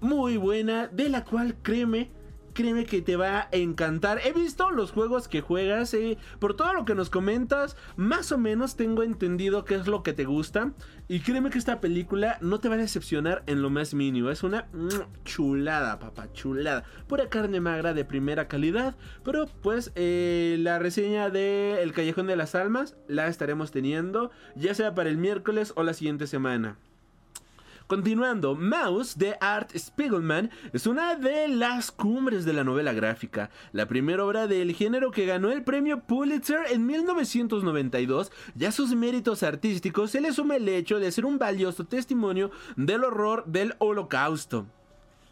muy buena, de la cual créeme créeme que te va a encantar. He visto los juegos que juegas, eh, por todo lo que nos comentas, más o menos tengo entendido qué es lo que te gusta. Y créeme que esta película no te va a decepcionar en lo más mínimo. Es una mm, chulada, papá, chulada. Pura carne magra de primera calidad. Pero pues eh, la reseña de El Callejón de las Almas la estaremos teniendo, ya sea para el miércoles o la siguiente semana. Continuando, Mouse de Art Spiegelman es una de las cumbres de la novela gráfica, la primera obra del género que ganó el premio Pulitzer en 1992 y a sus méritos artísticos se le suma el hecho de ser un valioso testimonio del horror del holocausto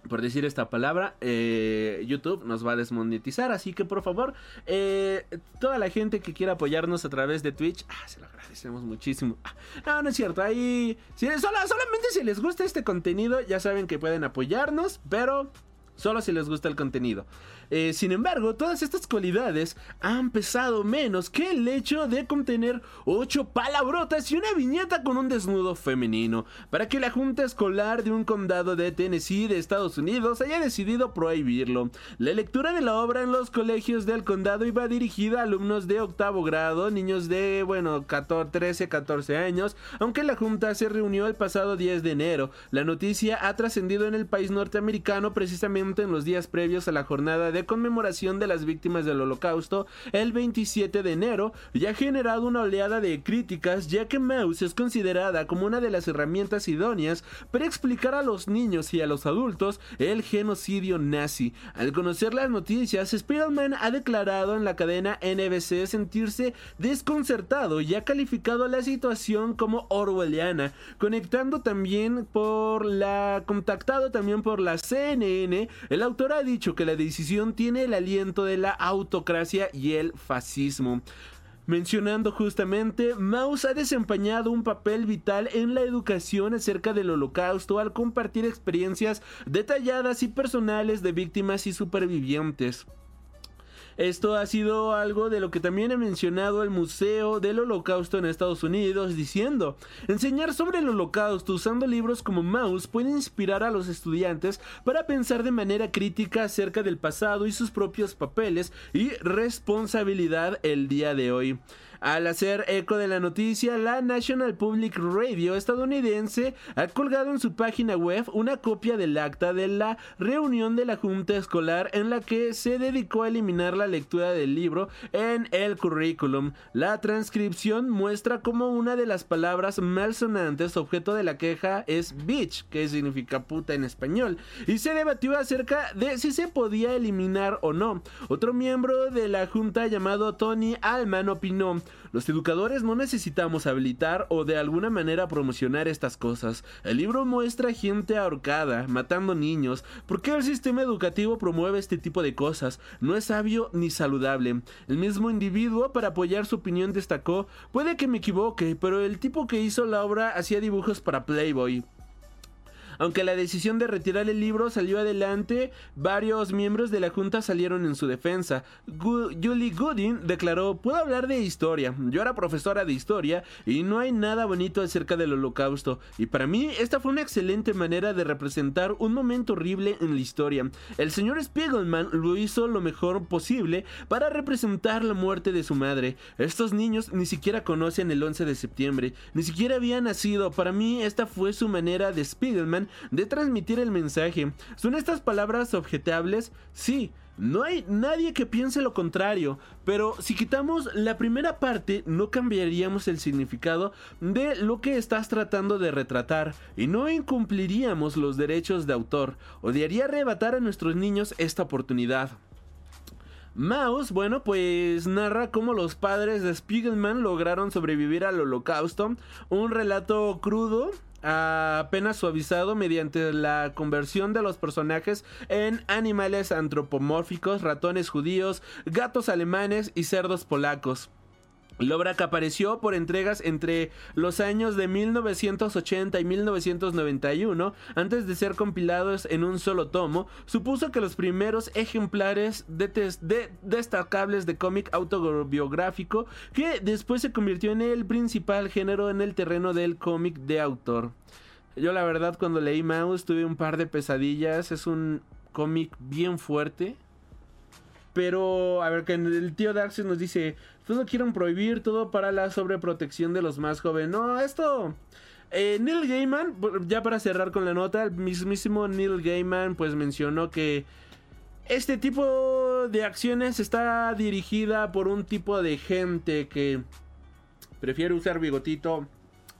por decir esta palabra, eh, YouTube nos va a desmonetizar. Así que por favor, eh, toda la gente que quiera apoyarnos a través de Twitch, ah, se lo agradecemos muchísimo. Ah, no, no es cierto. Ahí, si, solamente si les gusta este contenido, ya saben que pueden apoyarnos, pero solo si les gusta el contenido. Eh, sin embargo, todas estas cualidades han pesado menos que el hecho de contener 8 palabrotas y una viñeta con un desnudo femenino, para que la Junta Escolar de un condado de Tennessee de Estados Unidos haya decidido prohibirlo. La lectura de la obra en los colegios del condado iba dirigida a alumnos de octavo grado, niños de, bueno, 14, 13, 14 años, aunque la Junta se reunió el pasado 10 de enero. La noticia ha trascendido en el país norteamericano precisamente en los días previos a la jornada de conmemoración de las víctimas del holocausto el 27 de enero y ha generado una oleada de críticas ya que Mouse es considerada como una de las herramientas idóneas para explicar a los niños y a los adultos el genocidio nazi. Al conocer las noticias, Spider-Man ha declarado en la cadena NBC sentirse desconcertado y ha calificado la situación como orwelliana, conectando también por la contactado también por la CNN, el autor ha dicho que la decisión tiene el aliento de la autocracia y el fascismo. Mencionando justamente, Maus ha desempeñado un papel vital en la educación acerca del holocausto al compartir experiencias detalladas y personales de víctimas y supervivientes. Esto ha sido algo de lo que también ha mencionado el Museo del Holocausto en Estados Unidos, diciendo, enseñar sobre el holocausto usando libros como Mouse puede inspirar a los estudiantes para pensar de manera crítica acerca del pasado y sus propios papeles y responsabilidad el día de hoy. Al hacer eco de la noticia, la National Public Radio estadounidense ha colgado en su página web una copia del acta de la reunión de la Junta Escolar en la que se dedicó a eliminar la lectura del libro en el currículum. La transcripción muestra como una de las palabras malsonantes objeto de la queja es bitch, que significa puta en español, y se debatió acerca de si se podía eliminar o no. Otro miembro de la Junta llamado Tony Allman opinó los educadores no necesitamos habilitar o de alguna manera promocionar estas cosas. El libro muestra gente ahorcada, matando niños. ¿Por qué el sistema educativo promueve este tipo de cosas? No es sabio ni saludable. El mismo individuo, para apoyar su opinión, destacó, puede que me equivoque, pero el tipo que hizo la obra hacía dibujos para Playboy. Aunque la decisión de retirar el libro salió adelante, varios miembros de la Junta salieron en su defensa. Julie Gooding declaró, puedo hablar de historia, yo era profesora de historia y no hay nada bonito acerca del holocausto, y para mí esta fue una excelente manera de representar un momento horrible en la historia. El señor Spiegelman lo hizo lo mejor posible para representar la muerte de su madre. Estos niños ni siquiera conocen el 11 de septiembre, ni siquiera habían nacido. Para mí esta fue su manera de Spiegelman de transmitir el mensaje. ¿Son estas palabras objetables? Sí. No hay nadie que piense lo contrario, pero si quitamos la primera parte no cambiaríamos el significado de lo que estás tratando de retratar y no incumpliríamos los derechos de autor. Odiaría arrebatar a nuestros niños esta oportunidad. Mouse, bueno, pues narra cómo los padres de Spiegelman lograron sobrevivir al holocausto, un relato crudo apenas suavizado mediante la conversión de los personajes en animales antropomórficos, ratones judíos, gatos alemanes y cerdos polacos. La obra que apareció por entregas entre los años de 1980 y 1991, antes de ser compilados en un solo tomo, supuso que los primeros ejemplares de, destacables de cómic autobiográfico, que después se convirtió en el principal género en el terreno del cómic de autor. Yo la verdad cuando leí Mouse tuve un par de pesadillas, es un cómic bien fuerte. Pero, a ver, que el tío Darcy nos dice, todo quieren prohibir, todo para la sobreprotección de los más jóvenes. No, esto... Eh, Neil Gaiman, ya para cerrar con la nota, el mismísimo Neil Gaiman pues mencionó que este tipo de acciones está dirigida por un tipo de gente que prefiere usar bigotito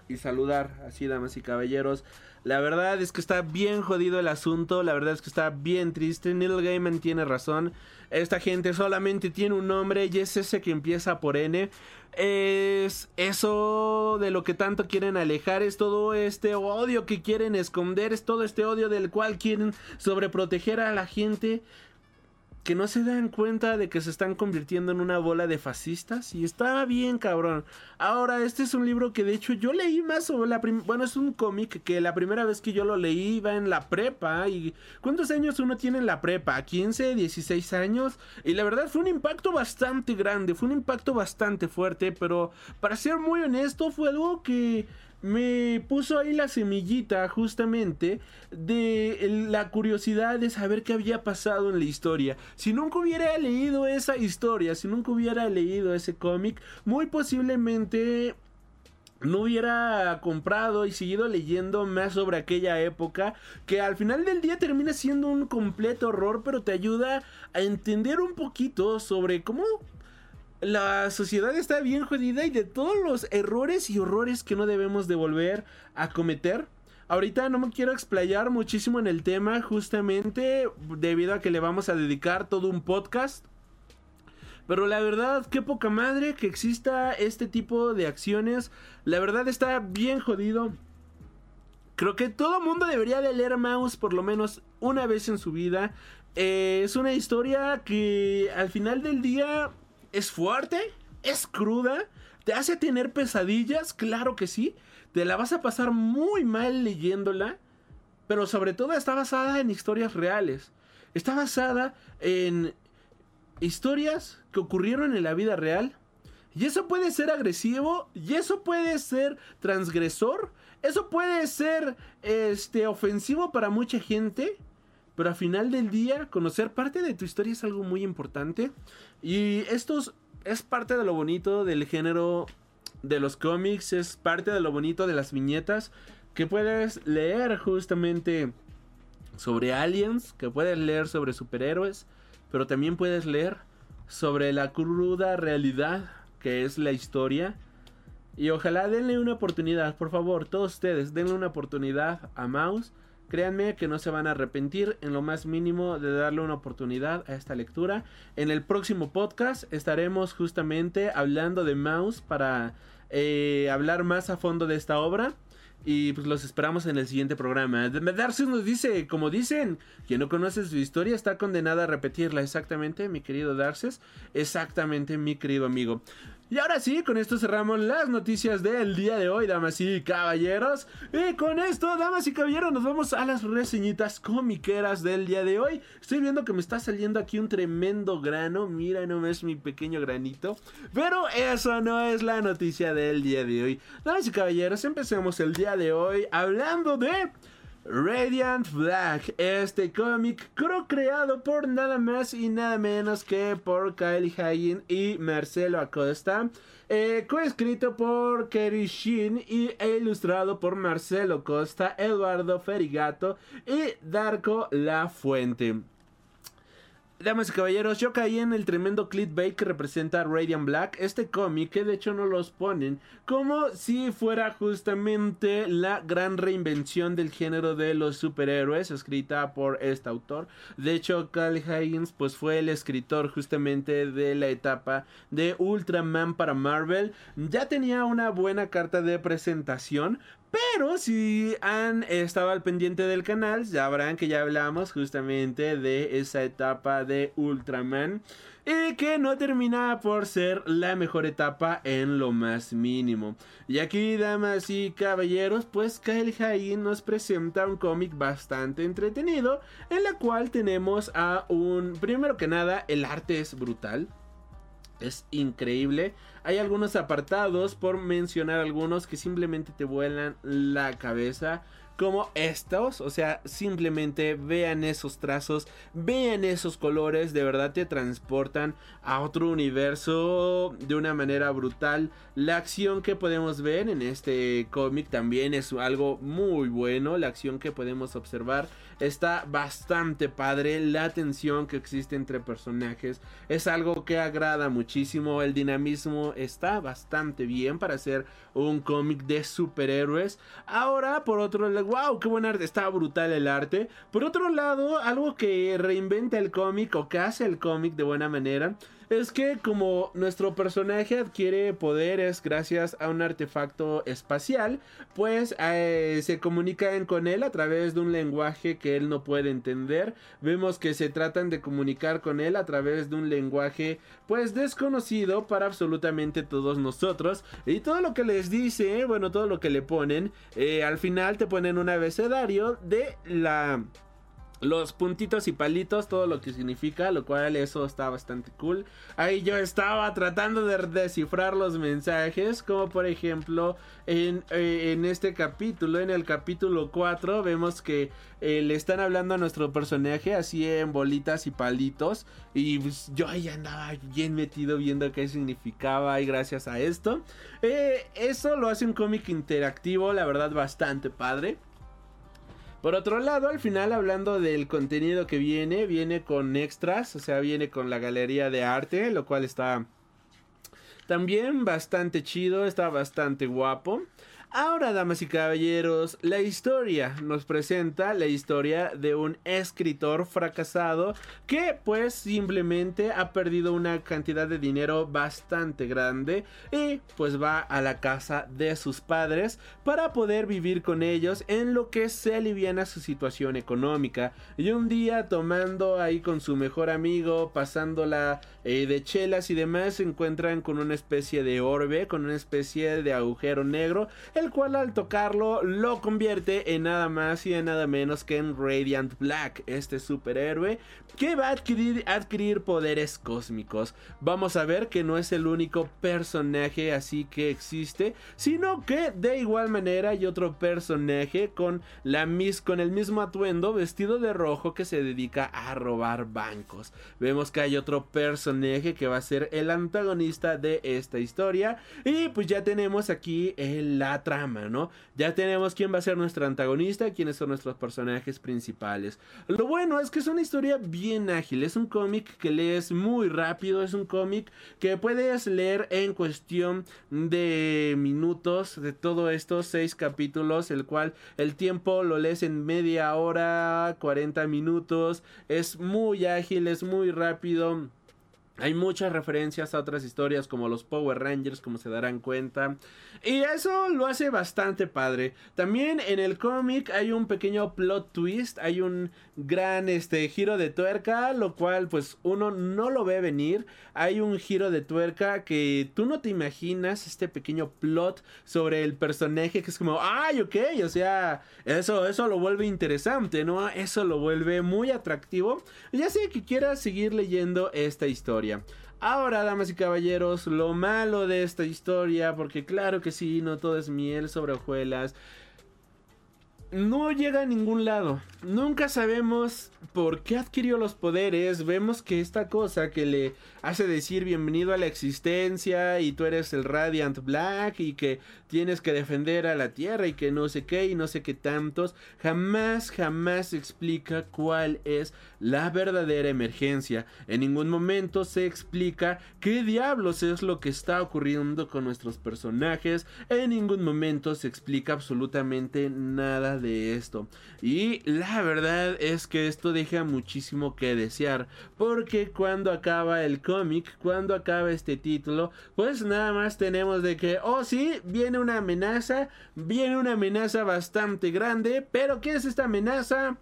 y saludar así, damas y caballeros. La verdad es que está bien jodido el asunto, la verdad es que está bien triste. Neil Gaiman tiene razón. Esta gente solamente tiene un nombre y es ese que empieza por N. Es eso de lo que tanto quieren alejar, es todo este odio que quieren esconder, es todo este odio del cual quieren sobreproteger a la gente. Que no se dan cuenta de que se están convirtiendo en una bola de fascistas y está bien cabrón. Ahora, este es un libro que de hecho yo leí más sobre la bueno, es un cómic que la primera vez que yo lo leí iba en la prepa y ¿cuántos años uno tiene en la prepa? 15, 16 años y la verdad fue un impacto bastante grande, fue un impacto bastante fuerte, pero para ser muy honesto fue algo que me puso ahí la semillita justamente de la curiosidad de saber qué había pasado en la historia. Si nunca hubiera leído esa historia, si nunca hubiera leído ese cómic, muy posiblemente no hubiera comprado y seguido leyendo más sobre aquella época que al final del día termina siendo un completo horror pero te ayuda a entender un poquito sobre cómo la sociedad está bien jodida y de todos los errores y horrores que no debemos de volver a cometer. Ahorita no me quiero explayar muchísimo en el tema justamente debido a que le vamos a dedicar todo un podcast. Pero la verdad, qué poca madre que exista este tipo de acciones. La verdad está bien jodido. Creo que todo mundo debería de leer Mouse por lo menos una vez en su vida. Eh, es una historia que al final del día es fuerte, es cruda, te hace tener pesadillas, claro que sí, te la vas a pasar muy mal leyéndola, pero sobre todo está basada en historias reales, está basada en historias que ocurrieron en la vida real. Y eso puede ser agresivo, y eso puede ser transgresor, eso puede ser este ofensivo para mucha gente, pero al final del día, conocer parte de tu historia es algo muy importante. Y esto es parte de lo bonito del género de los cómics, es parte de lo bonito de las viñetas. Que puedes leer justamente sobre aliens, que puedes leer sobre superhéroes, pero también puedes leer sobre la cruda realidad que es la historia. Y ojalá denle una oportunidad, por favor, todos ustedes, denle una oportunidad a Mouse. Créanme que no se van a arrepentir en lo más mínimo de darle una oportunidad a esta lectura. En el próximo podcast estaremos justamente hablando de Mouse para eh, hablar más a fondo de esta obra. Y pues los esperamos en el siguiente programa. Darcy nos dice, como dicen, quien no conoce su historia está condenada a repetirla. Exactamente, mi querido Darces. Exactamente, mi querido amigo. Y ahora sí, con esto cerramos las noticias del día de hoy, damas y caballeros. Y con esto, damas y caballeros, nos vamos a las reseñitas comiqueras del día de hoy. Estoy viendo que me está saliendo aquí un tremendo grano. Mira no es mi pequeño granito. Pero eso no es la noticia del día de hoy. Damas y caballeros, empecemos el día de hoy hablando de... Radiant Black, este cómic creado por nada más y nada menos que por Kyle Hagen y Marcelo Acosta, eh, coescrito por Kerry Sheen y e ilustrado por Marcelo Costa, Eduardo Ferigato y Darko La Fuente. Damas y caballeros, yo caí en el tremendo clickbait que representa Radiant Black, este cómic que de hecho no los ponen como si fuera justamente la gran reinvención del género de los superhéroes escrita por este autor. De hecho, Cal Higgins pues fue el escritor justamente de la etapa de Ultraman para Marvel. Ya tenía una buena carta de presentación, pero si han estado al pendiente del canal, ya sabrán que ya hablamos justamente de esa etapa de Ultraman. Y que no termina por ser la mejor etapa en lo más mínimo. Y aquí, damas y caballeros, pues Kyle Hain nos presenta un cómic bastante entretenido. En la cual tenemos a un... Primero que nada, el arte es brutal. Es increíble. Hay algunos apartados, por mencionar algunos, que simplemente te vuelan la cabeza como estos. O sea, simplemente vean esos trazos, vean esos colores, de verdad te transportan a otro universo de una manera brutal. La acción que podemos ver en este cómic también es algo muy bueno. La acción que podemos observar está bastante padre. La tensión que existe entre personajes es algo que agrada muchísimo. El dinamismo está bastante bien para hacer un cómic de superhéroes. Ahora, por otro lado, wow, qué buen arte, está brutal el arte. Por otro lado, algo que reinventa el cómic o que hace el cómic de buena manera es que como nuestro personaje adquiere poderes gracias a un artefacto espacial, pues eh, se comunican con él a través de un lenguaje que él no puede entender. Vemos que se tratan de comunicar con él a través de un lenguaje pues desconocido para absolutamente todos nosotros. Y todo lo que les dice, bueno, todo lo que le ponen, eh, al final te ponen un abecedario de la los puntitos y palitos, todo lo que significa, lo cual eso está bastante cool. Ahí yo estaba tratando de descifrar los mensajes, como por ejemplo en, eh, en este capítulo, en el capítulo 4, vemos que eh, le están hablando a nuestro personaje así en bolitas y palitos. Y pues, yo ahí andaba bien metido viendo qué significaba y gracias a esto. Eh, eso lo hace un cómic interactivo, la verdad bastante padre. Por otro lado, al final hablando del contenido que viene, viene con extras, o sea, viene con la galería de arte, lo cual está también bastante chido, está bastante guapo. Ahora, damas y caballeros, la historia nos presenta la historia de un escritor fracasado que pues simplemente ha perdido una cantidad de dinero bastante grande y pues va a la casa de sus padres para poder vivir con ellos en lo que se aliviana su situación económica. Y un día tomando ahí con su mejor amigo, pasándola eh, de chelas y demás, se encuentran con una especie de orbe, con una especie de agujero negro cual al tocarlo lo convierte en nada más y en nada menos que en Radiant Black, este superhéroe que va a adquirir, poderes cósmicos. Vamos a ver que no es el único personaje así que existe, sino que de igual manera hay otro personaje con, la mis, con el mismo atuendo vestido de rojo que se dedica a robar bancos. Vemos que hay otro personaje que va a ser el antagonista de esta historia y pues ya tenemos aquí la ¿no? Ya tenemos quién va a ser nuestro antagonista, quiénes son nuestros personajes principales. Lo bueno es que es una historia bien ágil, es un cómic que lees muy rápido, es un cómic que puedes leer en cuestión de minutos de todos estos seis capítulos, el cual el tiempo lo lees en media hora, 40 minutos, es muy ágil, es muy rápido. Hay muchas referencias a otras historias como los Power Rangers, como se darán cuenta. Y eso lo hace bastante padre. También en el cómic hay un pequeño plot twist, hay un gran este giro de tuerca, lo cual pues uno no lo ve venir. Hay un giro de tuerca que tú no te imaginas este pequeño plot sobre el personaje que es como, "Ay, ok", o sea, eso eso lo vuelve interesante, ¿no? Eso lo vuelve muy atractivo. Ya sé que quieras seguir leyendo esta historia. Ahora, damas y caballeros, lo malo de esta historia, porque claro que sí, no todo es miel sobre hojuelas, no llega a ningún lado. Nunca sabemos por qué adquirió los poderes. Vemos que esta cosa que le hace decir bienvenido a la existencia y tú eres el Radiant Black y que tienes que defender a la Tierra y que no sé qué y no sé qué tantos, jamás, jamás explica cuál es la verdadera emergencia. En ningún momento se explica qué diablos es lo que está ocurriendo con nuestros personajes. En ningún momento se explica absolutamente nada de esto. Y la verdad es que esto deja muchísimo que desear. Porque cuando acaba el cómic, cuando acaba este título, pues nada más tenemos de que, oh sí, viene una amenaza, viene una amenaza bastante grande, pero ¿qué es esta amenaza?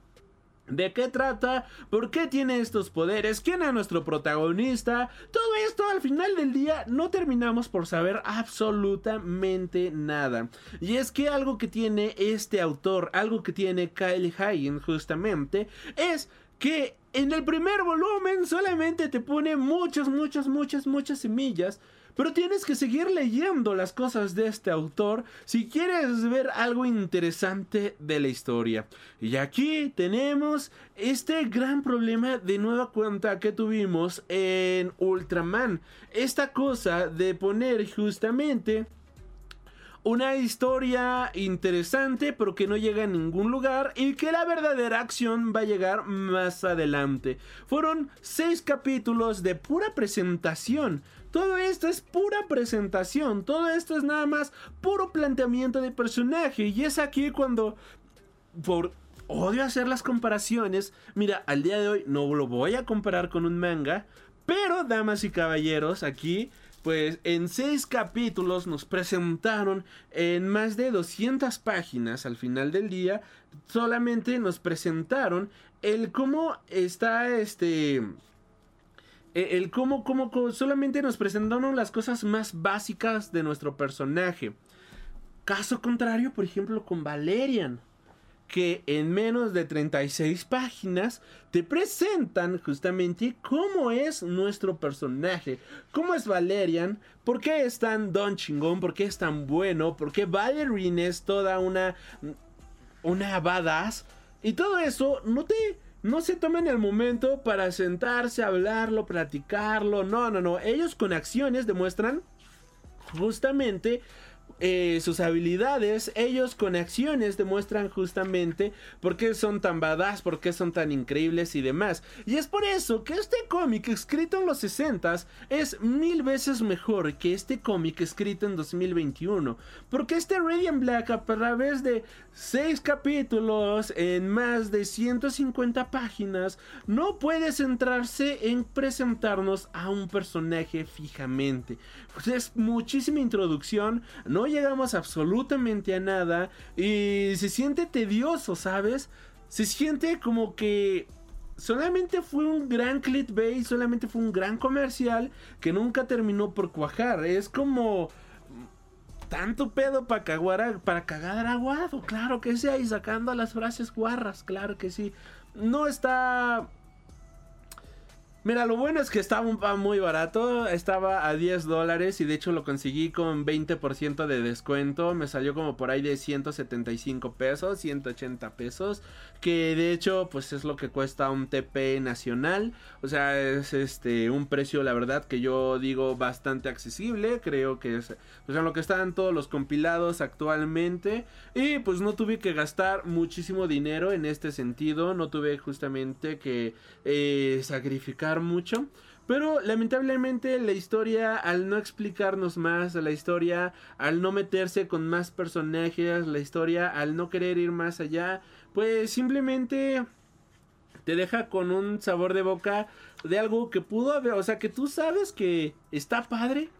¿De qué trata? ¿Por qué tiene estos poderes? ¿Quién es nuestro protagonista? Todo esto al final del día no terminamos por saber absolutamente nada. Y es que algo que tiene este autor, algo que tiene Kyle Hagen justamente, es que en el primer volumen solamente te pone muchas, muchas, muchas, muchas semillas pero tienes que seguir leyendo las cosas de este autor si quieres ver algo interesante de la historia. Y aquí tenemos este gran problema de nueva cuenta que tuvimos en Ultraman. Esta cosa de poner justamente una historia interesante pero que no llega a ningún lugar y que la verdadera acción va a llegar más adelante. Fueron seis capítulos de pura presentación todo esto es pura presentación, todo esto es nada más puro planteamiento de personaje y es aquí cuando por odio hacer las comparaciones, mira, al día de hoy no lo voy a comparar con un manga, Pero, damas y caballeros, aquí pues en seis capítulos nos presentaron en más de 200 páginas al final del día. Solamente nos presentaron el cómo está este... e- El cómo, cómo, cómo- solamente nos presentaron las cosas más básicas de nuestro personaje. Caso contrario, por ejemplo, con Valerian que en menos de 36 páginas te presentan justamente cómo es nuestro personaje, cómo es Valerian, por qué es tan don chingón, por qué es tan bueno, por qué Valerian es toda una una badass y todo eso no te no se toman el momento para sentarse, hablarlo, platicarlo. No, no, no. Ellos con acciones demuestran justamente eh, sus habilidades, ellos con acciones demuestran justamente por qué son tan badass, por qué son tan increíbles y demás. Y es por eso que este cómic escrito en los 60 es mil veces mejor que este cómic escrito en 2021. Porque este Radiant Black a través de 6 capítulos en más de 150 páginas no puede centrarse en presentarnos a un personaje fijamente. Pues es muchísima introducción, no llegamos absolutamente a nada y se siente tedioso, ¿sabes? Se siente como que solamente fue un gran clickbait, solamente fue un gran comercial que nunca terminó por cuajar. Es como tanto pedo para cagar, para cagar aguado, claro que sí, y sacando las frases guarras, claro que sí. No está Mira, lo bueno es que estaba un pa- muy barato, estaba a 10 dólares y de hecho lo conseguí con 20% de descuento, me salió como por ahí de 175 pesos, 180 pesos, que de hecho pues es lo que cuesta un TP nacional, o sea, es este un precio la verdad que yo digo bastante accesible, creo que es pues en lo que están todos los compilados actualmente. Y pues no tuve que gastar muchísimo dinero en este sentido, no tuve justamente que eh, sacrificar mucho. Pero lamentablemente la historia al no explicarnos más, la historia al no meterse con más personajes, la historia al no querer ir más allá, pues simplemente te deja con un sabor de boca de algo que pudo haber, o sea, que tú sabes que está padre,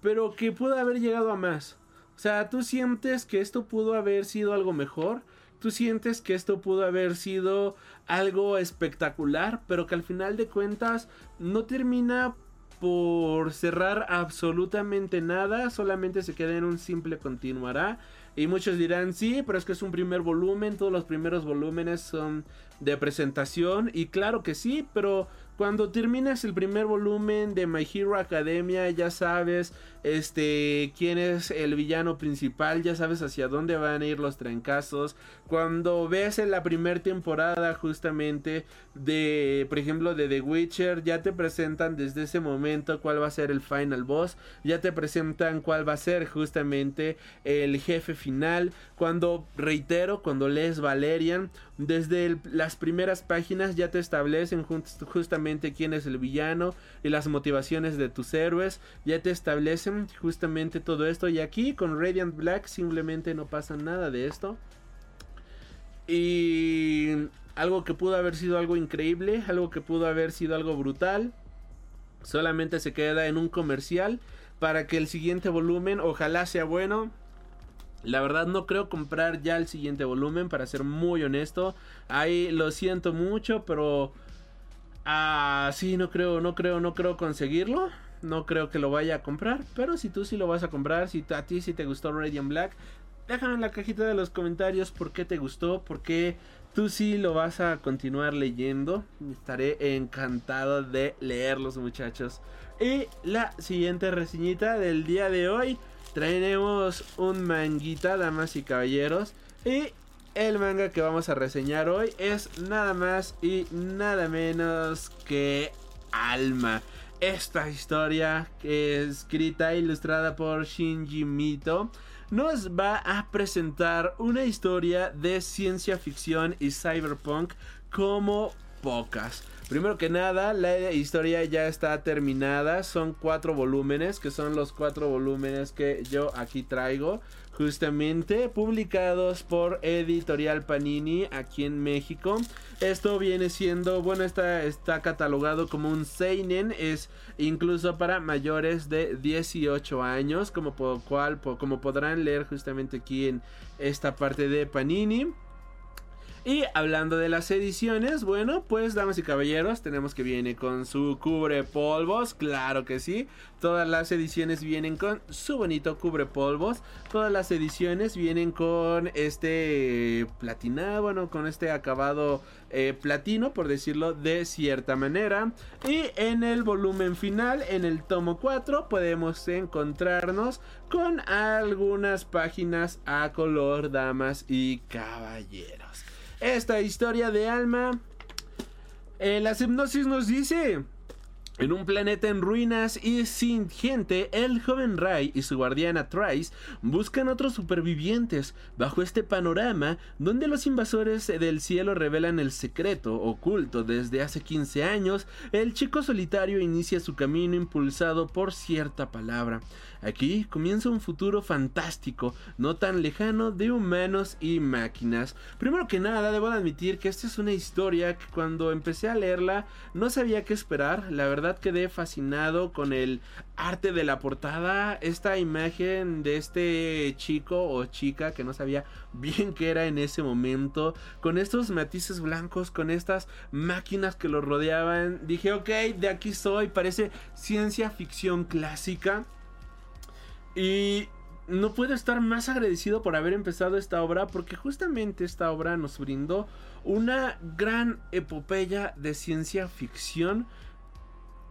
pero que pudo haber llegado a más. O sea, tú sientes que esto pudo haber sido algo mejor, tú sientes que esto pudo haber sido algo espectacular, pero que al final de cuentas no termina por cerrar absolutamente nada, solamente se queda en un simple continuará. Y muchos dirán, sí, pero es que es un primer volumen, todos los primeros volúmenes son de presentación. Y claro que sí, pero cuando terminas el primer volumen de My Hero Academia, ya sabes este quién es el villano principal, ya sabes hacia dónde van a ir los trancazos. Cuando ves en la primera temporada justamente de, por ejemplo, de The Witcher, ya te presentan desde ese momento cuál va a ser el final boss, ya te presentan cuál va a ser justamente el jefe final. Cuando, reitero, cuando lees Valerian, desde las primeras páginas ya te establecen just- justamente quién es el villano y las motivaciones de tus héroes, ya te establecen justamente todo esto y aquí con Radiant Black simplemente no pasa nada de esto. Y algo que pudo haber sido algo increíble, algo que pudo haber sido algo brutal, solamente se queda en un comercial para que el siguiente volumen ojalá sea bueno. La verdad no creo comprar ya el siguiente volumen para ser muy honesto. Ahí lo siento mucho, pero ah sí no creo, no creo, no creo conseguirlo. No creo que lo vaya a comprar, pero si tú sí lo vas a comprar, si a ti sí te gustó Radiant Black, déjame en la cajita de los comentarios por qué te gustó, por qué tú sí lo vas a continuar leyendo. Estaré encantado de leerlos, muchachos. Y la siguiente reseñita del día de hoy. Traeremos un manguita, damas y caballeros. Y el manga que vamos a reseñar hoy es nada más y nada menos que Alma. Esta historia escrita e ilustrada por Shinji Mito nos va a presentar una historia de ciencia ficción y cyberpunk como pocas. Primero que nada, la historia ya está terminada. Son cuatro volúmenes, que son los cuatro volúmenes que yo aquí traigo. Justamente publicados por Editorial Panini aquí en México. Esto viene siendo, bueno, está, catalogado como un Seinen. Es incluso para mayores de 18 años. Como, por, cual, como podrán leer justamente aquí en esta parte de Panini. Y hablando de las ediciones, bueno, pues damas y caballeros, tenemos que viene con su cubre polvos, claro que sí. Todas las ediciones vienen con su bonito cubre polvos. Todas las ediciones vienen con este platina, bueno, con este acabado eh, platino, por decirlo de cierta manera. Y en el volumen final, en el tomo 4, podemos encontrarnos con algunas páginas a color, damas y caballeros esta historia de alma. Eh, la hipnosis nos dice... En un planeta en ruinas y sin gente, el joven Ray y su guardiana Trice buscan otros supervivientes bajo este panorama donde los invasores del cielo revelan el secreto oculto desde hace 15 años. El chico solitario inicia su camino impulsado por cierta palabra. Aquí comienza un futuro fantástico, no tan lejano, de humanos y máquinas. Primero que nada, debo admitir que esta es una historia que cuando empecé a leerla no sabía qué esperar. La verdad quedé fascinado con el arte de la portada, esta imagen de este chico o chica que no sabía bien qué era en ese momento, con estos matices blancos, con estas máquinas que lo rodeaban. Dije, ok, de aquí soy, parece ciencia ficción clásica. Y no puedo estar más agradecido por haber empezado esta obra porque justamente esta obra nos brindó una gran epopeya de ciencia ficción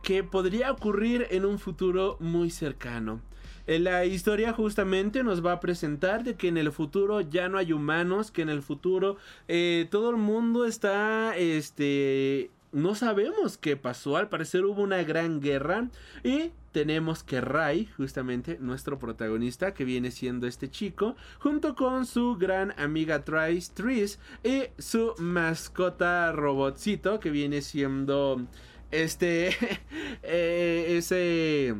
que podría ocurrir en un futuro muy cercano. En la historia justamente nos va a presentar de que en el futuro ya no hay humanos, que en el futuro eh, todo el mundo está este no sabemos qué pasó. Al parecer hubo una gran guerra. Y tenemos que Ray, justamente nuestro protagonista, que viene siendo este chico, junto con su gran amiga Trice Tris y su mascota robotcito, que viene siendo este. eh, ese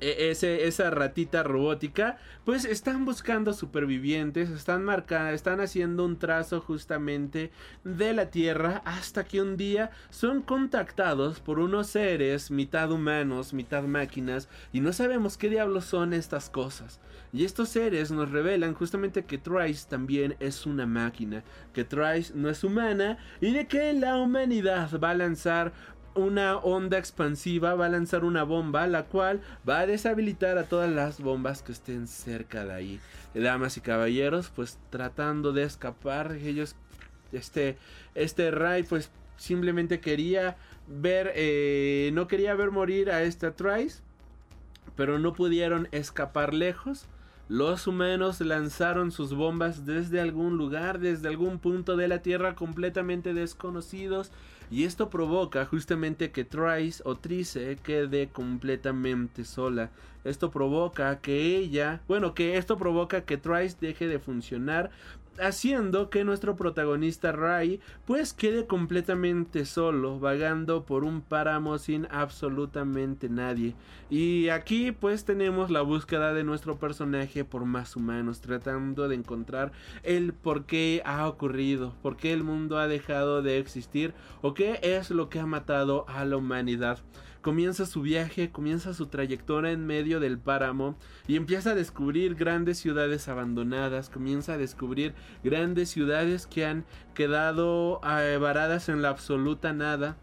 ese, esa ratita robótica, pues están buscando supervivientes, están marcando, están haciendo un trazo justamente de la Tierra hasta que un día son contactados por unos seres mitad humanos, mitad máquinas y no sabemos qué diablos son estas cosas. Y estos seres nos revelan justamente que Trice también es una máquina, que Trice no es humana y de que la humanidad va a lanzar una onda expansiva, va a lanzar una bomba, la cual va a deshabilitar a todas las bombas que estén cerca de ahí. Damas y caballeros, pues tratando de escapar, ellos, este, este Ray, pues simplemente quería ver, eh, no quería ver morir a esta Trice, pero no pudieron escapar lejos. Los humanos lanzaron sus bombas desde algún lugar, desde algún punto de la Tierra completamente desconocidos y esto provoca justamente que Trice o Trice quede completamente sola. Esto provoca que ella, bueno, que esto provoca que Trice deje de funcionar haciendo que nuestro protagonista Ray pues quede completamente solo, vagando por un páramo sin absolutamente nadie. Y aquí pues tenemos la búsqueda de nuestro personaje por más humanos, tratando de encontrar el por qué ha ocurrido, por qué el mundo ha dejado de existir o qué es lo que ha matado a la humanidad comienza su viaje, comienza su trayectoria en medio del páramo y empieza a descubrir grandes ciudades abandonadas, comienza a descubrir grandes ciudades que han quedado eh, varadas en la absoluta nada.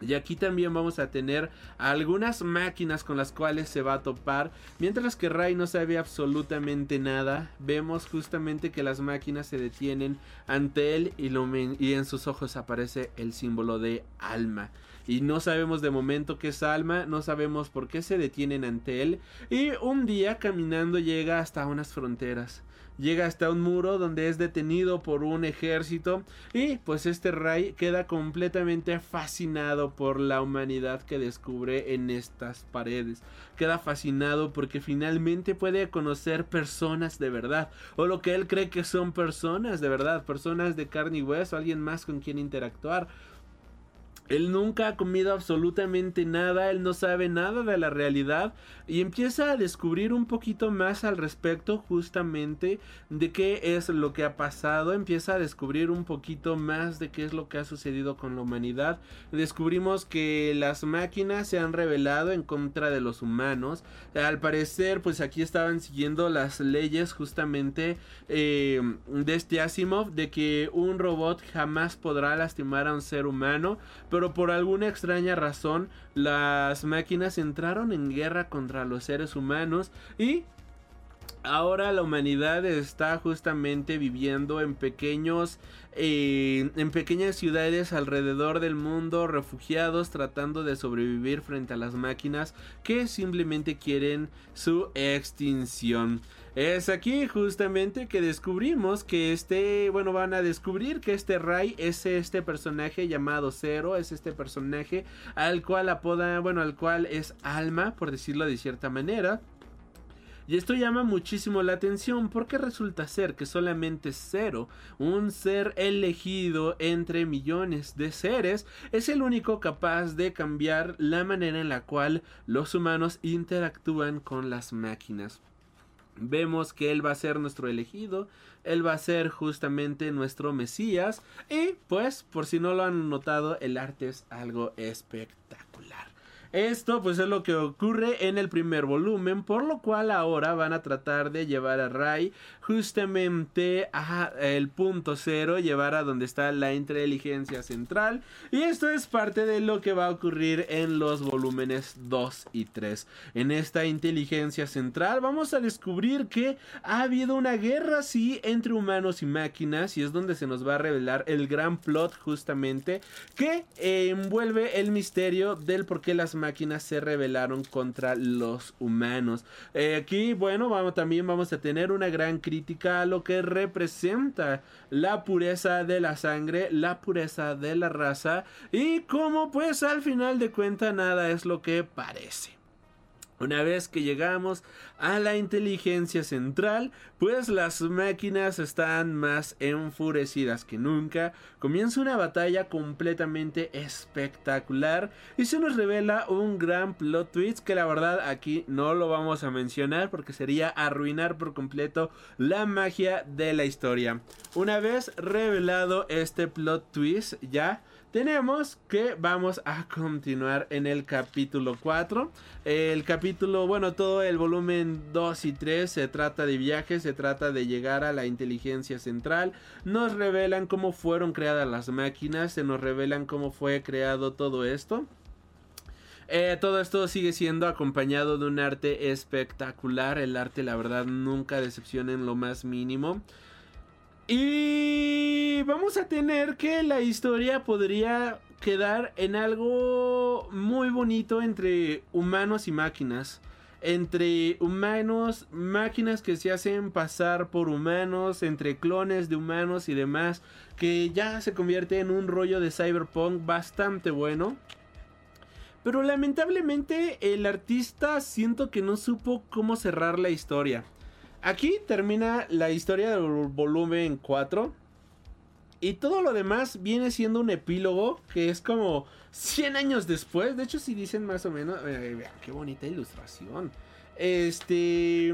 Y aquí también vamos a tener algunas máquinas con las cuales se va a topar. Mientras que Ray no sabe absolutamente nada, vemos justamente que las máquinas se detienen ante él y, en sus ojos aparece el símbolo de alma y no sabemos de momento qué es Alma, no sabemos por qué se detienen ante él y un día caminando llega hasta unas fronteras. Llega hasta un muro donde es detenido por un ejército y pues este Ray queda completamente fascinado por la humanidad que descubre en estas paredes. Queda fascinado porque finalmente puede conocer personas de verdad o lo que él cree que son personas de verdad, personas de carne y hueso, alguien más con quien interactuar Él nunca ha comido absolutamente nada, él no sabe nada de la realidad y empieza a descubrir un poquito más al respecto justamente de qué es lo que ha pasado, empieza a descubrir un poquito más de qué es lo que ha sucedido con la humanidad. Descubrimos que las máquinas se han rebelado en contra de los humanos. Al parecer pues aquí estaban siguiendo las leyes justamente eh, de este Asimov de que un robot jamás podrá lastimar a un ser humano por alguna extraña razón las máquinas entraron en guerra contra los seres humanos y ahora la humanidad está justamente viviendo en pequeños eh, en pequeñas ciudades alrededor del mundo refugiados tratando de sobrevivir frente a las máquinas que simplemente quieren su extinción es aquí justamente que descubrimos que este, bueno, van a descubrir que este Ray es este personaje llamado Zero, es este personaje al cual apoda, bueno, al cual es alma, por decirlo de cierta manera. Y esto llama muchísimo la atención porque resulta ser que solamente Zero, un ser elegido entre millones de seres, es el único capaz de cambiar la manera en la cual los humanos interactúan con las máquinas. Vemos que Él va a ser nuestro elegido, Él va a ser justamente nuestro Mesías y pues por si no lo han notado, el arte es algo espectacular. Esto pues es lo que ocurre en el primer volumen, por lo cual ahora van a tratar de llevar a Ray justamente a el punto cero, llevar a donde está la inteligencia central. Y esto es parte de lo que va a ocurrir en los volúmenes 2 y 3. En esta inteligencia central vamos a descubrir que ha habido una guerra sí entre humanos y máquinas y es donde se nos va a revelar el gran plot justamente que envuelve el misterio del por qué las máquinas se rebelaron contra los humanos. Eh, aquí, bueno, vamos, también vamos a tener una gran a lo que representa la pureza de la sangre, la pureza de la raza y como pues al final de cuenta nada es lo que parece. Una vez que llegamos a la inteligencia central, pues las máquinas están más enfurecidas que nunca. Comienza una batalla completamente espectacular y se nos revela un gran plot twist que la verdad aquí no lo vamos a mencionar porque sería arruinar por completo la magia de la historia. Una vez revelado este plot twist ya tenemos que vamos a continuar en el capítulo 4. El capítulo, bueno, todo el volumen 2 y 3 se trata de viajes, se trata de llegar a la inteligencia central. Nos revelan cómo fueron creadas las máquinas, se nos revelan cómo fue creado todo esto. Eh, todo esto sigue siendo acompañado de un arte espectacular. El arte, la verdad, nunca decepciona en lo más mínimo. Y vamos a tener que la historia podría quedar en algo muy bonito entre humanos y máquinas. Entre humanos, máquinas que se hacen pasar por humanos, entre clones de humanos y demás, que ya se convierte en un rollo de cyberpunk bastante bueno. Pero lamentablemente el artista siento que no supo cómo cerrar la historia. Aquí termina la historia del volumen 4. Y todo lo demás viene siendo un epílogo que es como 100 años después. De hecho, si dicen más o menos. Vean, qué bonita ilustración. Este.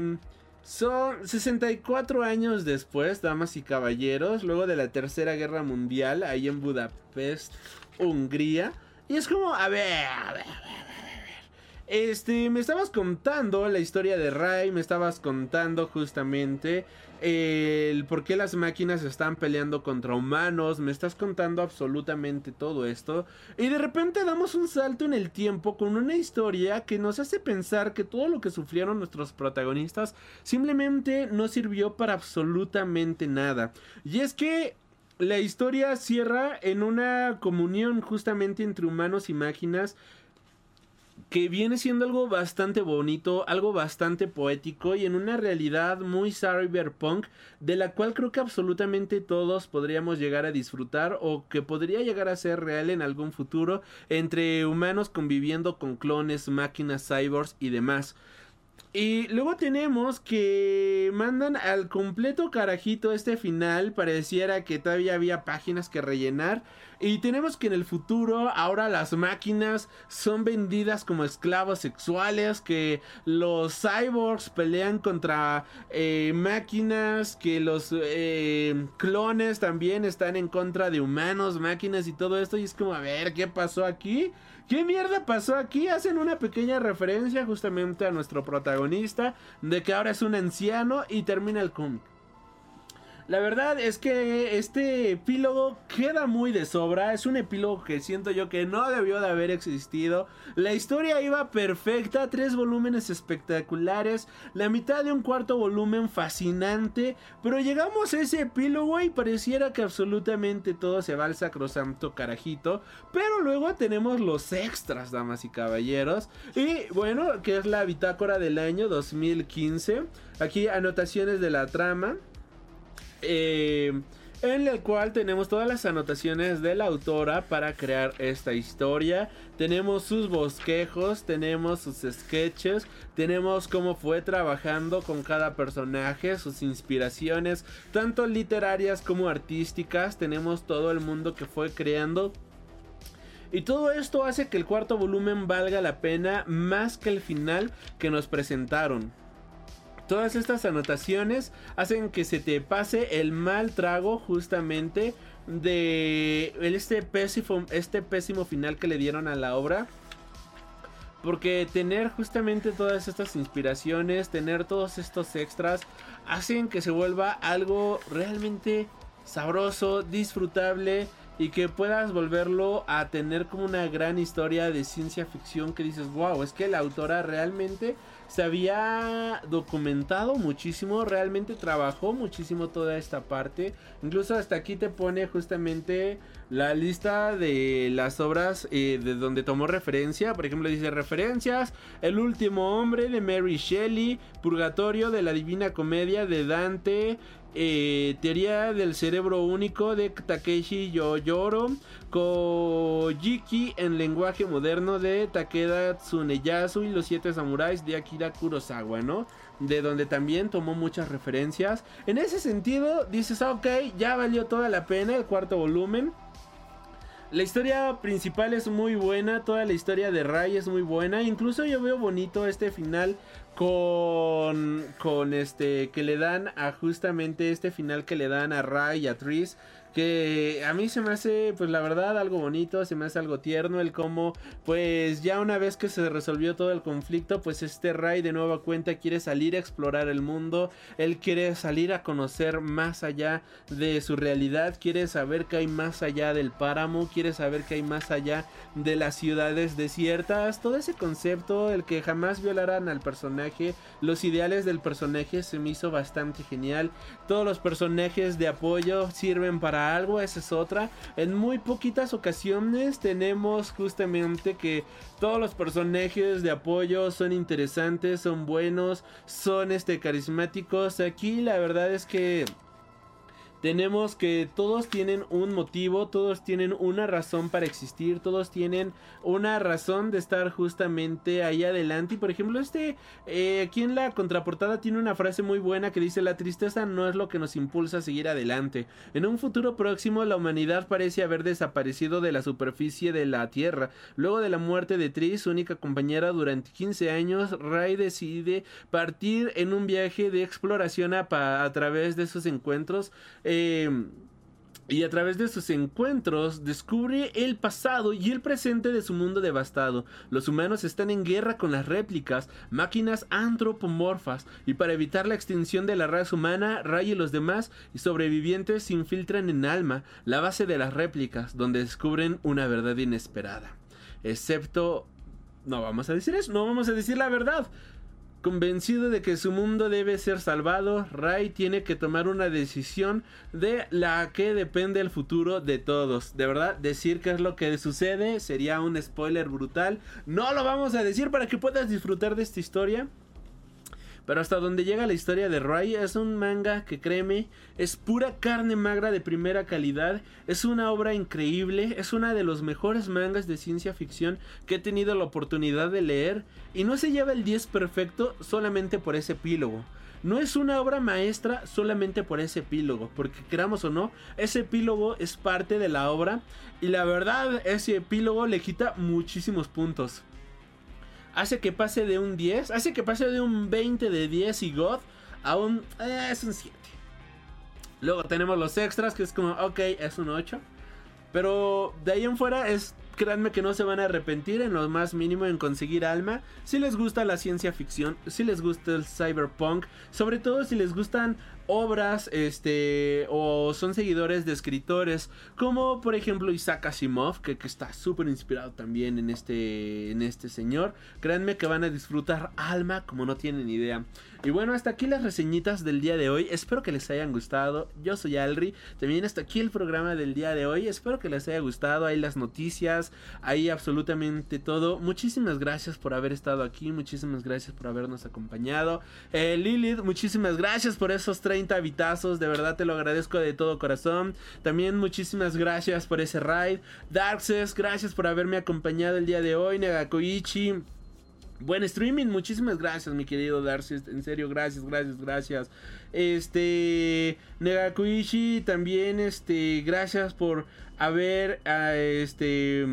Son 64 años después, damas y caballeros, luego de la Tercera Guerra Mundial, ahí en Budapest, Hungría. Y es como, a ver, a ver, a ver. Este, me estabas contando la historia de Ray, me estabas contando justamente el por qué las máquinas están peleando contra humanos, me estás contando absolutamente todo esto y de repente damos un salto en el tiempo con una historia que nos hace pensar que todo lo que sufrieron nuestros protagonistas simplemente no sirvió para absolutamente nada. Y es que la historia cierra en una comunión justamente entre humanos y máquinas que viene siendo algo bastante bonito, algo bastante poético y en una realidad muy cyberpunk de la cual creo que absolutamente todos podríamos llegar a disfrutar o que podría llegar a ser real en algún futuro entre humanos conviviendo con clones, máquinas, cyborgs y demás. Y luego tenemos que mandan al completo carajito este final. Pareciera que todavía había páginas que rellenar. Y tenemos que en el futuro ahora las máquinas son vendidas como esclavos sexuales. Que los cyborgs pelean contra eh, máquinas. Que los eh, clones también están en contra de humanos, máquinas y todo esto. Y es como, a ver, ¿qué pasó aquí? ¿Qué mierda pasó aquí? Hacen una pequeña referencia justamente a nuestro protagonista de que ahora es un anciano y termina el cómic. La verdad es que este epílogo queda muy de sobra. Es un epílogo que siento yo que no debió de haber existido. La historia iba perfecta, tres volúmenes espectaculares, la mitad de un cuarto volumen fascinante. Pero llegamos a ese epílogo y pareciera que absolutamente todo se va al sacrosanto carajito. Pero luego tenemos los extras, damas y caballeros. Y bueno, que es la bitácora del año 2015. Aquí anotaciones de la trama. Eh, en el cual tenemos todas las anotaciones de la autora para crear esta historia. Tenemos sus bosquejos, tenemos sus sketches, tenemos cómo fue trabajando con cada personaje, sus inspiraciones, tanto literarias como artísticas. Tenemos todo el mundo que fue creando. Y todo esto hace que el cuarto volumen valga la pena más que el final que nos presentaron. Todas estas anotaciones hacen que se te pase el mal trago justamente de este pésimo, este pésimo final que le dieron a la obra. Porque tener justamente todas estas inspiraciones, tener todos estos extras, hacen que se vuelva algo realmente sabroso, disfrutable y que puedas volverlo a tener como una gran historia de ciencia ficción que dices, wow, es que la autora realmente se había documentado muchísimo, realmente trabajó muchísimo toda esta parte. Incluso hasta aquí te pone justamente la lista de las obras eh, de donde tomó referencia. Por ejemplo, dice referencias, El último hombre de Mary Shelley, Purgatorio de la Divina Comedia de Dante, eh, teoría del cerebro único de Takeshi Yoyoro, Kojiki en lenguaje moderno de Takeda Tsuneyasu y los siete samuráis de Akira Kurosawa, ¿no? De donde también tomó muchas referencias. En ese sentido, dices, ah, ok, ya valió toda la pena el cuarto volumen. La historia principal es muy buena, toda la historia de Ray es muy buena. Incluso yo veo bonito este final con con este que le dan a justamente este final que le dan a Ray y a Tris que a mí se me hace, pues la verdad, algo bonito, se me hace algo tierno el cómo, pues ya una vez que se resolvió todo el conflicto, pues este Ray de nueva cuenta quiere salir a explorar el mundo, él quiere salir a conocer más allá de su realidad, quiere saber que hay más allá del páramo, quiere saber que hay más allá de las ciudades desiertas, todo ese concepto, el que jamás violaran al personaje, los ideales del personaje se me hizo bastante genial, todos los personajes de apoyo sirven para algo, esa es otra. En muy poquitas ocasiones tenemos justamente que todos los personajes de apoyo son interesantes, son buenos, son este carismáticos. Aquí la verdad es que tenemos que todos tienen un motivo, todos tienen una razón para existir, todos tienen una razón de estar justamente ahí adelante. Y por ejemplo, este, eh, aquí en la contraportada tiene una frase muy buena que dice, la tristeza no es lo que nos impulsa a seguir adelante. En un futuro próximo, la humanidad parece haber desaparecido de la superficie de la Tierra. Luego de la muerte de Tris, su única compañera durante 15 años, Ray decide partir en un viaje de exploración a, través de sus encuentros. Y a través de sus encuentros descubre el pasado y el presente de su mundo devastado. Los humanos están en guerra con las réplicas, máquinas antropomorfas, y para evitar la extinción de la raza humana, Ray y los demás y sobrevivientes se infiltran en Alma, la base de las réplicas, donde descubren una verdad inesperada. Excepto... No vamos a decir eso, no vamos a decir la verdad. Convencido de que su mundo debe ser salvado, Ray tiene que tomar una decisión de la que depende el futuro de todos. De verdad, decir qué es lo que sucede sería un spoiler brutal. No lo vamos a decir para que puedas disfrutar de esta historia. Pero hasta donde llega la historia de Rai es un manga que créeme, es pura carne magra de primera calidad, es una obra increíble, es una de los mejores mangas de ciencia ficción que he tenido la oportunidad de leer y no se lleva el 10 perfecto solamente por ese epílogo. No es una obra maestra solamente por ese epílogo, porque queramos o no, ese epílogo es parte de la obra y la verdad ese epílogo le quita muchísimos puntos. Hace que pase de un 10, hace que pase de un 20 de 10 y God a un... Eh, es un 7. Luego tenemos los extras que es como, ok, es un 8. Pero de ahí en fuera es créanme que no se van a arrepentir en lo más mínimo en conseguir alma. Si les gusta la ciencia ficción, si les gusta el cyberpunk, sobre todo si les gustan obras este o son seguidores de escritores como por ejemplo Isaac Asimov que, que está súper inspirado también en este en este señor. Créanme que van a disfrutar alma como no tienen idea. Y bueno hasta aquí las reseñitas del día de hoy. Espero que les hayan gustado. Yo soy Alri. También hasta aquí el programa del día de hoy. Espero que les haya gustado. Ahí las noticias ahí absolutamente todo. Muchísimas gracias por haber estado aquí. Muchísimas gracias por habernos acompañado. Eh, Lilith muchísimas gracias por esos 30 habitazos, de verdad te lo agradezco de todo corazón. También muchísimas gracias por ese raid. Darkses, gracias por haberme acompañado el día de hoy. Negakoichi. Buen streaming, muchísimas gracias, mi querido Darcy. En serio, gracias, gracias, gracias. Este. Negakuichi, también, este. Gracias por haber. este.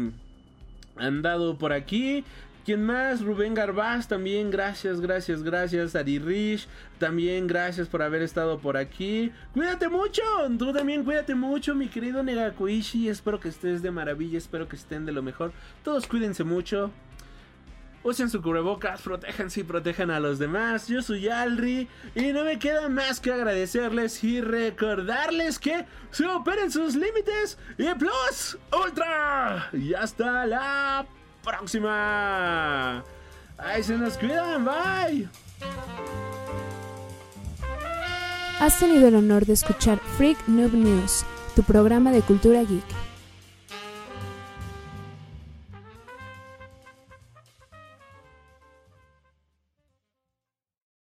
Andado por aquí. ¿Quién más? Rubén Garbaz también, gracias, gracias, gracias. Ari Rich, también gracias por haber estado por aquí. Cuídate mucho, tú también cuídate mucho, mi querido Negakuishi. Espero que estés de maravilla, espero que estén de lo mejor. Todos cuídense mucho. Usen su cubrebocas, protéjanse y protejan a los demás. Yo soy Alri y no me queda más que agradecerles y recordarles que superen sus límites y plus ultra. Y hasta la próxima. Ahí se nos cuidan, bye. Has tenido el honor de escuchar Freak Noob News, tu programa de cultura geek.